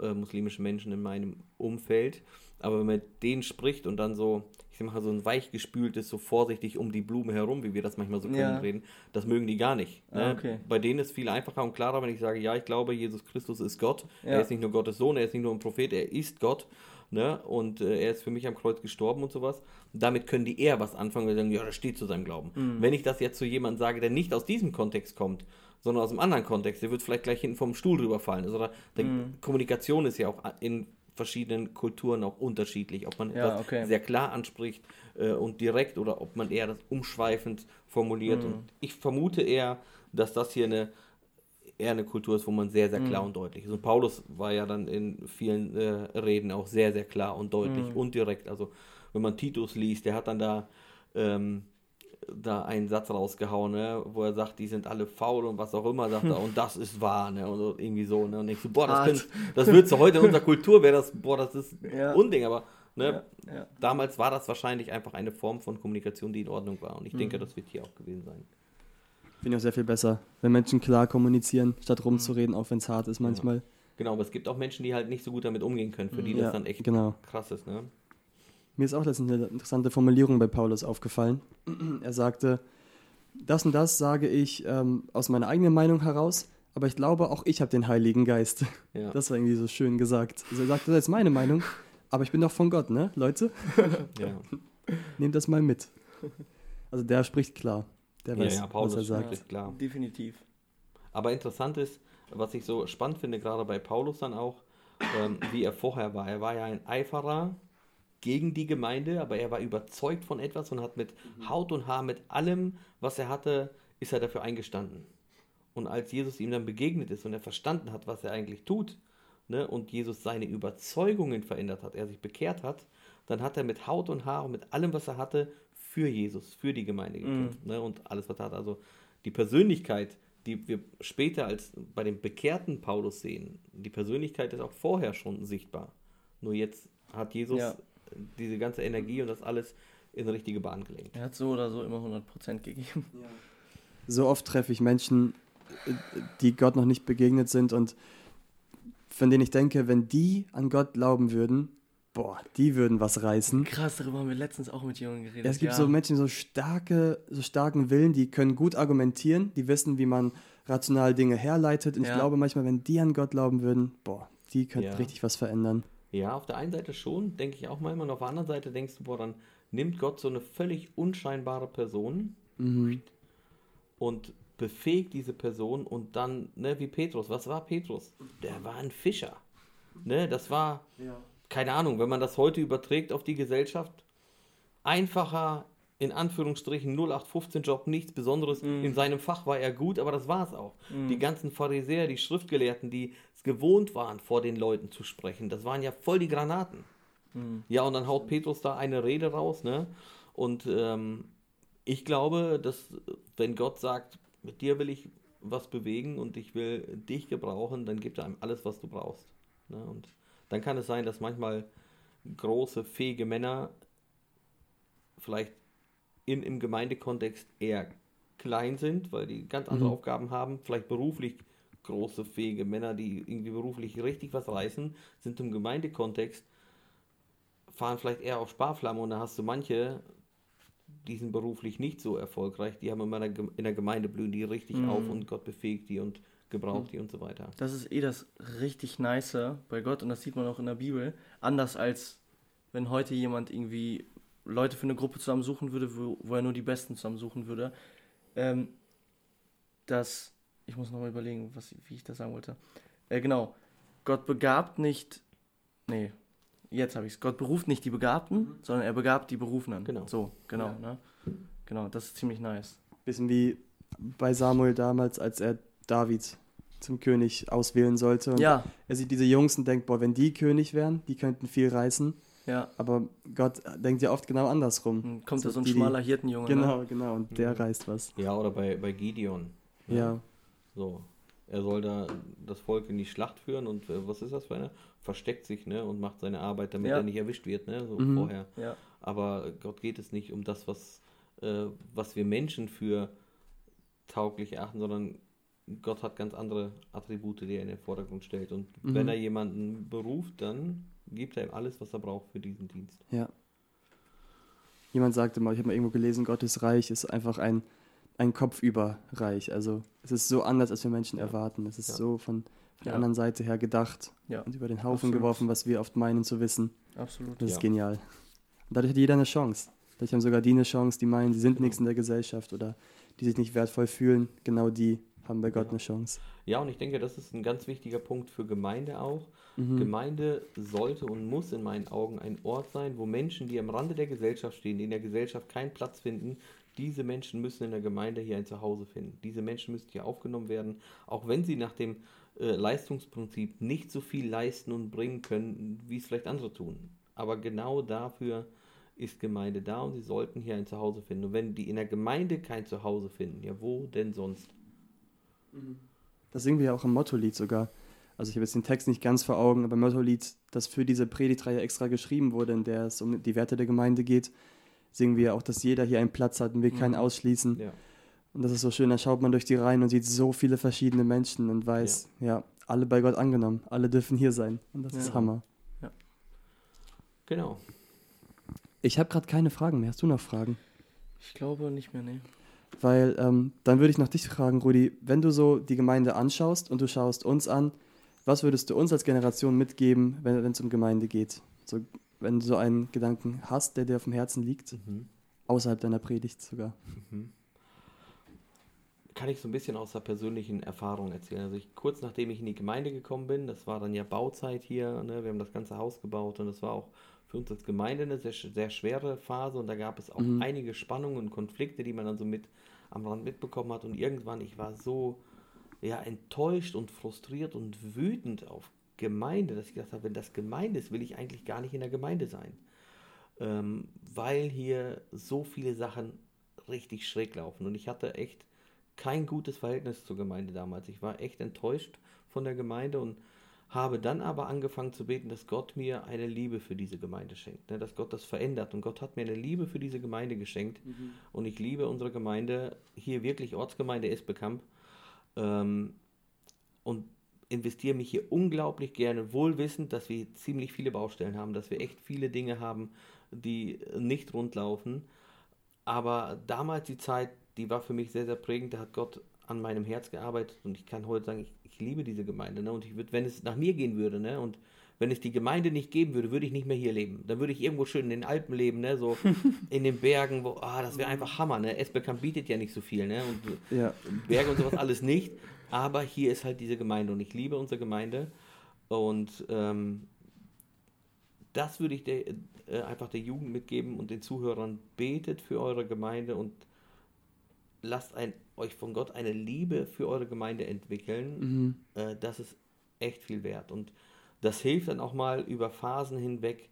äh, äh, muslimische Menschen in meinem Umfeld, aber wenn man mit denen spricht und dann so, ich sag mal, so ein weichgespültes, so vorsichtig um die Blume herum, wie wir das manchmal so ja. reden, das mögen die gar nicht. Ne? Ah, okay. Bei denen ist es viel einfacher und klarer, wenn ich sage, ja, ich glaube, Jesus Christus ist Gott. Ja. Er ist nicht nur Gottes Sohn, er ist nicht nur ein Prophet, er ist Gott. Ne? Und äh, er ist für mich am Kreuz gestorben und sowas. damit können die eher was anfangen und sagen, ja, das steht zu seinem Glauben. Mhm. Wenn ich das jetzt zu jemandem sage, der nicht aus diesem Kontext kommt, sondern aus einem anderen Kontext, der wird vielleicht gleich hinten vom Stuhl rüberfallen. Also, mhm. Kommunikation ist ja auch in verschiedenen Kulturen auch unterschiedlich, ob man ja, etwas okay. sehr klar anspricht äh, und direkt oder ob man eher das umschweifend formuliert. Mhm. Und ich vermute eher, dass das hier eine eher eine Kultur ist, wo man sehr, sehr klar mhm. und deutlich ist. Und Paulus war ja dann in vielen äh, Reden auch sehr, sehr klar und deutlich mhm. und direkt. Also wenn man Titus liest, der hat dann da ähm, da einen Satz rausgehauen, ne, wo er sagt, die sind alle faul und was auch immer, sagt er, (laughs) und das ist wahr, ne, und irgendwie so, ne, und ich so, boah, das, könnt, das wird so heute in unserer Kultur, wäre das, boah, das ist (laughs) ja. Unding, aber ne, ja, ja. damals war das wahrscheinlich einfach eine Form von Kommunikation, die in Ordnung war, und ich mhm. denke, das wird hier auch gewesen sein. Finde ich auch sehr viel besser, wenn Menschen klar kommunizieren, statt rumzureden, auch wenn es hart ist manchmal. Genau, aber es gibt auch Menschen, die halt nicht so gut damit umgehen können, für die das dann echt genau. krass ist, ne. Mir ist auch letztens eine interessante Formulierung bei Paulus aufgefallen. (clears throat) Er sagte, das und das sage ich ähm, aus meiner eigenen Meinung heraus, aber ich glaube, auch ich habe den Heiligen Geist. Ja. (laughs) Das war irgendwie so schön gesagt. Also er sagte, das ist meine Meinung, Aber ich bin doch von Gott, ne, Leute? (laughs) Ja, (laughs) Nehmt das mal mit. Also der spricht klar. Der ja, weiß, ja Paulus was er sagt. spricht klar. Definitiv. Aber interessant ist, was ich so spannend finde, gerade bei Paulus dann auch, ähm, wie er vorher war. Er war ja ein Eiferer gegen die Gemeinde, aber er war überzeugt von etwas und hat mit Haut und Haar, mit allem, was er hatte, ist er dafür eingestanden. Und als Jesus ihm dann begegnet ist und er verstanden hat, was er eigentlich tut, ne, und Jesus seine Überzeugungen verändert hat, er sich bekehrt hat, dann hat er mit Haut und Haar und mit allem, was er hatte, für Jesus, für die Gemeinde gekämpft. Ne, und alles, was er hat. Also die Persönlichkeit, die wir später als bei dem bekehrten Paulus sehen, die Persönlichkeit ist auch vorher schon sichtbar. Nur jetzt hat Jesus Ja. Diese ganze Energie und das alles in die richtige Bahn gelenkt. Er hat so oder so immer 100% gegeben. So oft treffe ich Menschen, die Gott noch nicht begegnet sind und von denen ich denke, wenn die an Gott glauben würden, boah, die würden was reißen. Krass, darüber haben wir letztens auch mit Jungen geredet. Ja, es gibt ja. so Menschen, die so starke, so starken Willen, die können gut argumentieren, die wissen, wie man rational Dinge herleitet. Und ich Ja. glaube manchmal, wenn die an Gott glauben würden, boah, die könnten Ja. richtig was verändern. Ja, auf der einen Seite schon, denke ich auch manchmal. Und auf der anderen Seite denkst du, boah, dann nimmt Gott so eine völlig unscheinbare Person Mhm. und befähigt diese Person und dann, ne, wie Petrus. Was war Petrus? Der war ein Fischer. Ne, das war, keine Ahnung, wenn man das heute überträgt auf die Gesellschaft, einfacher, in Anführungsstrichen 0815-Job, nichts Besonderes. In seinem Fach war er gut, aber das war es auch. Die ganzen Pharisäer, die Schriftgelehrten, die gewohnt waren, vor den Leuten zu sprechen, das waren ja voll die Granaten. Ja, und dann haut Petrus da eine Rede raus, ne? Und ähm, ich glaube, dass wenn Gott sagt, mit dir will ich was bewegen und ich will dich gebrauchen, dann gibt er einem alles, was du brauchst. Ne? Und dann kann es sein, dass manchmal große, fähige Männer vielleicht in, im Gemeindekontext eher klein sind, weil die ganz andere Mhm. Aufgaben haben, vielleicht beruflich große, fähige Männer, die irgendwie beruflich richtig was reißen, sind im Gemeindekontext, fahren vielleicht eher auf Sparflamme und da hast du manche, die sind beruflich nicht so erfolgreich, die haben Gem- in der Gemeinde blühen die richtig Mhm. auf und Gott befähigt die und gebraucht die und so weiter. Das ist eh das richtig nice bei Gott und das sieht man auch in der Bibel. Anders als wenn heute jemand irgendwie Leute für eine Gruppe zusammensuchen würde, wo, wo er nur die Besten zusammensuchen würde. Ähm, dass, ich muss nochmal überlegen, was, wie ich das sagen wollte. Äh, genau, Gott begabt nicht, nee, jetzt habe ich es. Gott beruft nicht die Begabten, sondern er begabt die Berufenen. Genau. So, genau, Ja. ne? Genau, das ist ziemlich nice. Bisschen wie bei Samuel damals, als er David zum König auswählen sollte. Und Ja, er sieht diese Jungs und denkt, boah, wenn die König wären, die könnten viel reißen. ja. Aber Gott denkt ja oft genau andersrum. Dann kommt So da so ein die, schmaler Hirtenjunge. Ne? Genau, genau. Und der Mhm. reißt was. Ja, oder bei, bei Gideon. Ja. So. Er soll da das Volk in die Schlacht führen und äh, was ist das für einer? Versteckt sich, ne? Und macht seine Arbeit, damit Ja. er nicht erwischt wird, ne? So Mhm. vorher. Ja. Aber Gott geht es nicht um das, was, äh, was wir Menschen für tauglich erachten, sondern Gott hat ganz andere Attribute, die er in den Vordergrund stellt. Und Mhm. wenn er jemanden beruft, dann gibt er ihm alles, was er braucht für diesen Dienst. Ja. Jemand sagte mal, ich habe mal irgendwo gelesen, Gottes Reich ist einfach ein, ein Kopfüberreich. Also es ist so anders, als wir Menschen Ja. erwarten. Es ist Ja. so von der Ja. anderen Seite her gedacht und über den Haufen Absolut. geworfen, was wir oft meinen zu wissen. Absolut. Das ist genial. Und dadurch hat jeder eine Chance. Dadurch haben sogar die eine Chance, die meinen, sie sind Genau. nichts in der Gesellschaft oder die sich nicht wertvoll fühlen. Genau die haben bei Gott Ja. eine Chance. Ja, und ich denke, das ist ein ganz wichtiger Punkt für Gemeinde auch. Mhm. Gemeinde sollte und muss in meinen Augen ein Ort sein, wo Menschen, die am Rande der Gesellschaft stehen, die in der Gesellschaft keinen Platz finden, diese Menschen müssen in der Gemeinde hier ein Zuhause finden. Diese Menschen müssen hier aufgenommen werden, auch wenn sie nach dem äh, Leistungsprinzip nicht so viel leisten und bringen können, wie es vielleicht andere tun. Aber genau dafür ist Gemeinde da und sie sollten hier ein Zuhause finden. Und wenn die in der Gemeinde kein Zuhause finden, ja wo denn sonst? Das singen wir ja auch im Motto-Lied sogar. Also ich habe jetzt den Text nicht ganz vor Augen, aber Motto-Lied, das für diese Predigtreihe extra geschrieben wurde, in der es um die Werte der Gemeinde geht, singen wir auch, dass jeder hier einen Platz hat und wir keinen Mhm. ausschließen. Ja. Und das ist so schön, da schaut man durch die Reihen und sieht so viele verschiedene Menschen und weiß, ja, alle bei Gott angenommen, alle dürfen hier sein. Und das Ja. ist Hammer. Genau. Ich habe gerade keine Fragen mehr. Hast du noch Fragen? Ich glaube nicht mehr, nee. Weil ähm, dann würde ich noch dich fragen, Rudi, wenn du so die Gemeinde anschaust und du schaust uns an, was würdest du uns als Generation mitgeben, wenn es um Gemeinde geht? So wenn du so einen Gedanken hast, der dir auf dem Herzen liegt, Mhm. außerhalb deiner Predigt sogar. kann ich so ein bisschen aus der persönlichen Erfahrung erzählen. Also ich, kurz nachdem ich in die Gemeinde gekommen bin, das war dann ja Bauzeit hier, ne? wir haben das ganze Haus gebaut und das war auch für uns als Gemeinde eine sehr, sehr schwere Phase und da gab es auch Mhm. einige Spannungen und Konflikte, die man dann so mit am Rand mitbekommen hat und irgendwann, ich war so ja, enttäuscht und frustriert und wütend auf Gemeinde, dass ich gedacht habe, wenn das Gemeinde ist, will ich eigentlich gar nicht in der Gemeinde sein. Ähm, weil hier so viele Sachen richtig schräg laufen. Und ich hatte echt kein gutes Verhältnis zur Gemeinde damals. Ich war echt enttäuscht von der Gemeinde und habe dann aber angefangen zu beten, dass Gott mir eine Liebe für diese Gemeinde schenkt, ne, dass Gott das verändert. Und Gott hat mir eine Liebe für diese Gemeinde geschenkt. Und ich liebe unsere Gemeinde, hier wirklich Ortsgemeinde Esbekamp. Ähm, und investiere mich hier unglaublich gerne, wohl wissend, dass wir ziemlich viele Baustellen haben, dass wir echt viele Dinge haben, die nicht rund laufen. Aber damals die Zeit, die war für mich sehr, sehr prägend. Da hat Gott an meinem Herz gearbeitet und ich kann heute sagen, ich, ich liebe diese Gemeinde. Ne? Und ich würde, wenn es nach mir gehen würde, ne? und wenn es die Gemeinde nicht geben würde, würde ich nicht mehr hier leben. Dann würde ich irgendwo schön in den Alpen leben, ne? so (laughs) in den Bergen, wo, ah, das wäre einfach Hammer. Ne? Esbekamp bietet ja nicht so viel. Ne? Und Ja. Berge und sowas alles nicht. Aber hier ist halt diese Gemeinde und ich liebe unsere Gemeinde. Und ähm, das würde ich der, äh, einfach der Jugend mitgeben und den Zuhörern. Betet für eure Gemeinde und lasst ein, euch von Gott eine Liebe für eure Gemeinde entwickeln. Mhm. Äh, das ist echt viel wert. Und das hilft dann auch mal über Phasen hinweg,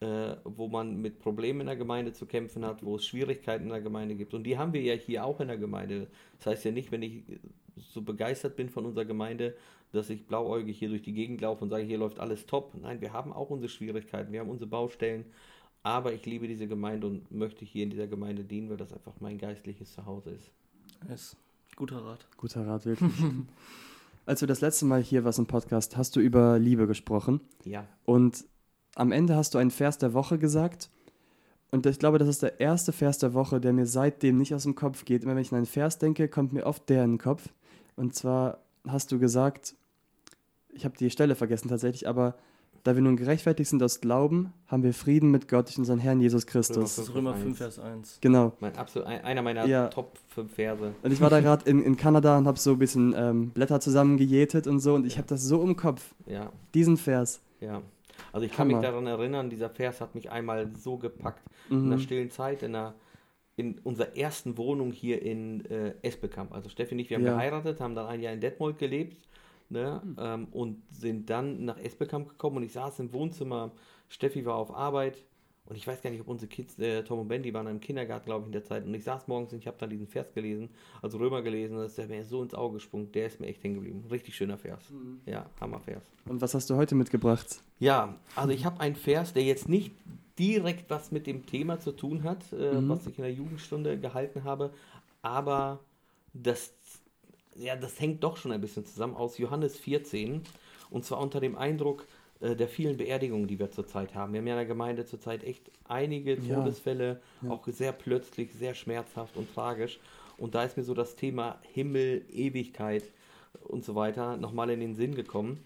äh, wo man mit Problemen in der Gemeinde zu kämpfen hat, wo es Schwierigkeiten in der Gemeinde gibt. Und die haben wir ja hier auch in der Gemeinde. Das heißt ja nicht, wenn ich so begeistert bin von unserer Gemeinde, dass ich blauäugig hier durch die Gegend laufe und sage, hier läuft alles top. Nein, wir haben auch unsere Schwierigkeiten, wir haben unsere Baustellen. Aber ich liebe diese Gemeinde und möchte hier in dieser Gemeinde dienen, weil das einfach mein geistliches Zuhause ist. Ist guter Rat. Guter Rat, wirklich. (laughs) Als du das letzte Mal hier warst im Podcast, hast du über Liebe gesprochen. Ja, Und am Ende hast du einen Vers der Woche gesagt. Und ich glaube, das ist der erste Vers der Woche, der mir seitdem nicht aus dem Kopf geht. Immer wenn ich an einen Vers denke, kommt mir oft der in den Kopf. Und zwar hast du gesagt, ich habe die Stelle vergessen tatsächlich, aber da wir nun gerechtfertigt sind aus Glauben, haben wir Frieden mit Gott durch unseren Herrn Jesus Christus. Das ist Römer 5, Vers 1. Genau. mein absolut, ein- einer meiner Ja. Top 5 Verse. Und ich war da (laughs) gerade in, in Kanada und habe so ein bisschen ähm, Blätter zusammengejätet und so. Und ich habe das so im Kopf, Ja, diesen Vers. ja. Also ich kann mich Hammer. daran erinnern, dieser Vers hat mich einmal so gepackt. Mhm. In der stillen Zeit, in, der, in unserer ersten Wohnung hier in äh, Esbekamp. Also Steffi und ich, wir haben Ja. geheiratet, haben dann ein Jahr in Detmold gelebt ne, ähm, und sind dann nach Esbekamp gekommen und ich saß im Wohnzimmer, Steffi war auf Arbeit und ich weiß gar nicht, ob unsere Kids, äh, Tom und Ben, die waren im Kindergarten, glaube ich, in der Zeit und ich saß morgens und ich habe dann diesen Vers gelesen, also Römer gelesen und das ist mir so ins Auge gesprungen, der ist mir echt hängen geblieben. Richtig schöner Vers. Ja, Hammervers. Und was hast du heute mitgebracht? Ja, also ich habe einen Vers, der jetzt nicht direkt was mit dem Thema zu tun hat, äh, Mhm. was ich in der Jugendstunde gehalten habe, aber das, ja, das hängt doch schon ein bisschen zusammen aus Johannes 14 und zwar unter dem Eindruck der vielen Beerdigungen, die wir zurzeit haben. Wir haben ja in der Gemeinde zurzeit echt einige Ja. Todesfälle, Ja. auch sehr plötzlich, sehr schmerzhaft und tragisch. Und da ist mir so das Thema Himmel, Ewigkeit und so weiter nochmal in den Sinn gekommen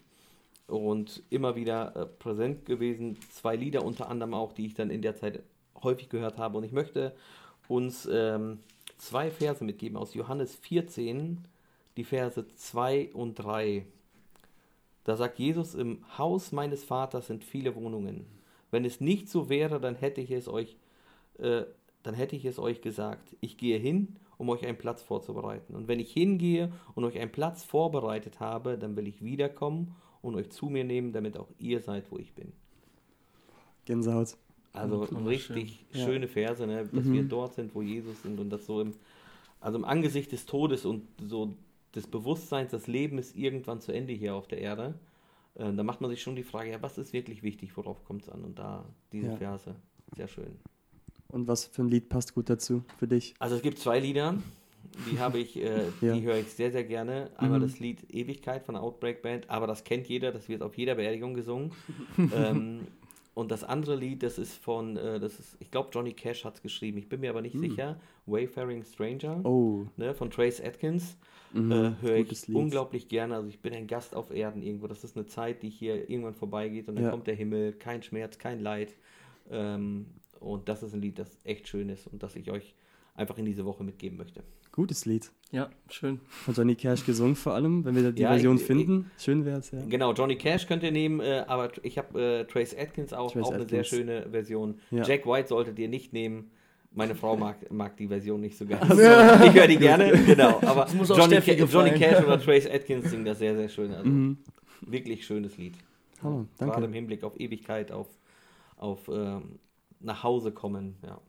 und immer wieder äh, präsent gewesen. Zwei Lieder unter anderem auch, die ich dann in der Zeit häufig gehört habe. Und ich möchte uns ähm, zwei Verse mitgeben aus Johannes 14, die Verse 2 und 3. Da sagt Jesus, im Haus meines Vaters sind viele Wohnungen. Wenn es nicht so wäre, dann hätte ich es euch, äh, dann hätte ich es euch gesagt. Ich gehe hin, um euch einen Platz vorzubereiten. Und wenn ich hingehe und euch einen Platz vorbereitet habe, dann will ich wiederkommen und euch zu mir nehmen, damit auch ihr seid, wo ich bin. Gänsehaut. Also Mhm, richtig Ja. schöne Verse, ne? dass Mhm. wir dort sind, wo Jesus sind und das so im, also im Angesicht des Todes und so des Bewusstseins, das Leben ist irgendwann zu Ende hier auf der Erde. Äh, da macht man sich schon die Frage, ja, was ist wirklich wichtig, worauf kommt es an? Und da diese Ja. Verse, sehr schön. Und was für ein Lied passt gut dazu für dich? Also es gibt zwei Lieder, die habe ich, äh, (laughs) Ja. die höre ich sehr, sehr gerne. Einmal Mhm. das Lied Ewigkeit von der Outbreak Band, aber das kennt jeder, das wird auf jeder Beerdigung gesungen. (laughs) ähm, und das andere Lied, das ist von, äh, das ist, ich glaube Johnny Cash hat es geschrieben, ich bin mir aber nicht Mhm. sicher. Wayfaring Stranger Oh, ne, von Trace Atkins. mhm, Äh, höre ich Lied. unglaublich gerne. Also ich bin ein Gast auf Erden irgendwo. Das ist eine Zeit, die hier irgendwann vorbeigeht und dann Ja. kommt der Himmel, kein Schmerz, kein Leid. Ähm, und das ist ein Lied, das echt schön ist und das ich euch einfach in diese Woche mitgeben möchte. Gutes Lied. Ja, schön. Von Johnny Cash gesungen vor allem, wenn wir die Ja, Version ich- finden. Schön wäre es, ja. Genau, Johnny Cash könnt ihr nehmen, äh, aber ich habe äh, Trace Atkins auch, Trace auch eine sehr Atkins. schöne Version. Ja. Jack White solltet ihr nicht nehmen. Meine Frau mag, mag die Version nicht so gerne. (laughs) Ich höre die gerne, (laughs) genau. Aber muss auch Johnny, Johnny. Cash oder Trace Atkins singen das sehr, sehr schön. Also Mhm. wirklich schönes Lied. Hammer, Gerade im danke. Hinblick auf Ewigkeit, auf, auf ähm, nach Hause kommen. Ja.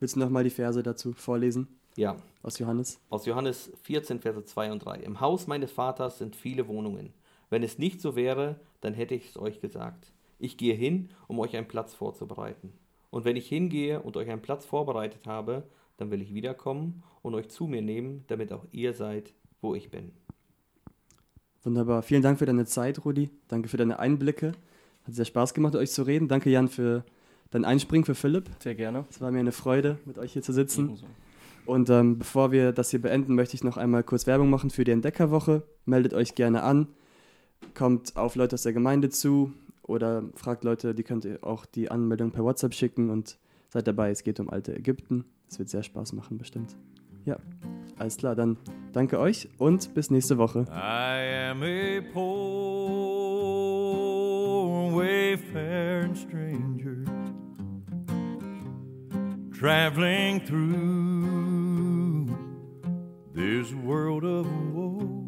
Willst du nochmal die Verse dazu vorlesen? Ja, Aus Johannes? aus Johannes 14, Verse 2 und 3. Im Haus meines Vaters sind viele Wohnungen. Wenn es nicht so wäre, dann hätte ich es euch gesagt. Ich gehe hin, um euch einen Platz vorzubereiten. Und wenn ich hingehe und euch einen Platz vorbereitet habe, dann will ich wiederkommen und euch zu mir nehmen, damit auch ihr seid, wo ich bin. Wunderbar. Vielen Dank für deine Zeit, Rudi. Danke für deine Einblicke. Hat sehr Spaß gemacht, mit euch zu reden. Danke, Jan, für dein Einspringen für Philipp. Sehr gerne. Es war mir eine Freude, mit euch hier zu sitzen. Ebenso. Und ähm, bevor wir das hier beenden, möchte ich noch einmal kurz Werbung machen für die Entdeckerwoche. Meldet euch gerne an, kommt auf Leute aus der Gemeinde zu oder fragt Leute, die könnt ihr auch die Anmeldung per WhatsApp schicken und seid dabei. Es geht um alte Ägypten. Es wird sehr Spaß machen, bestimmt. Ja, alles klar, dann danke euch und bis nächste Woche. I am a poor wayfaring stranger traveling through this world of woe.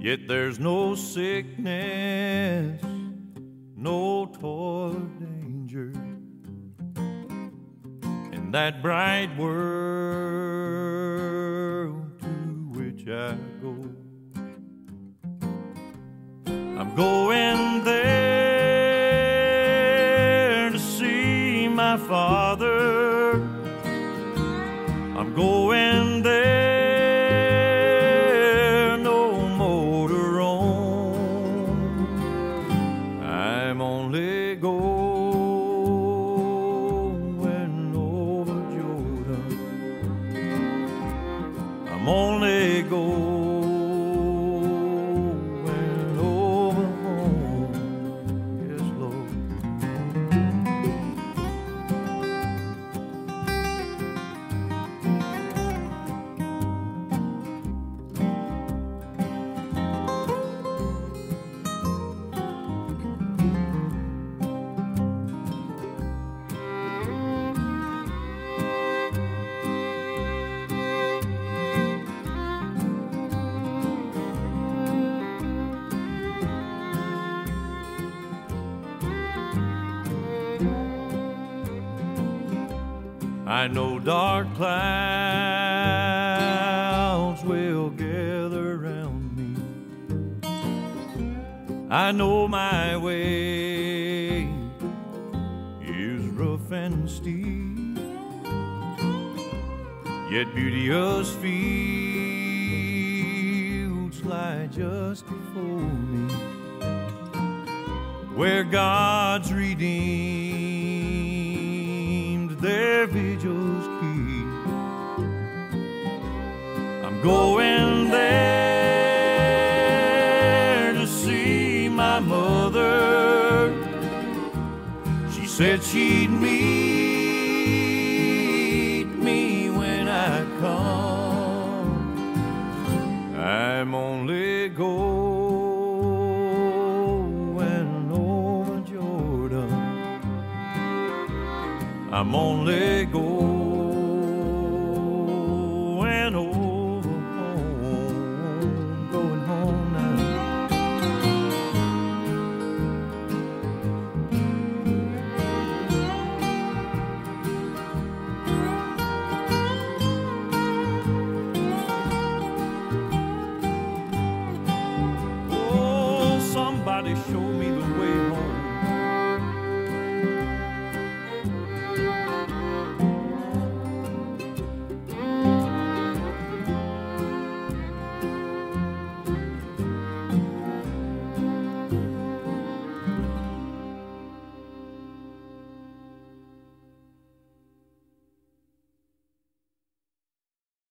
Yet there's no sickness, no toil, danger in that bright world to which I go. I'm going there I know dark clouds will gather around me. I know my way is rough and steep, yet beauteous fields lie just before me where God's redeemed their vigils going there to see my mother. She said she'd meet me when I come. I'm only going over Jordan. I'm only going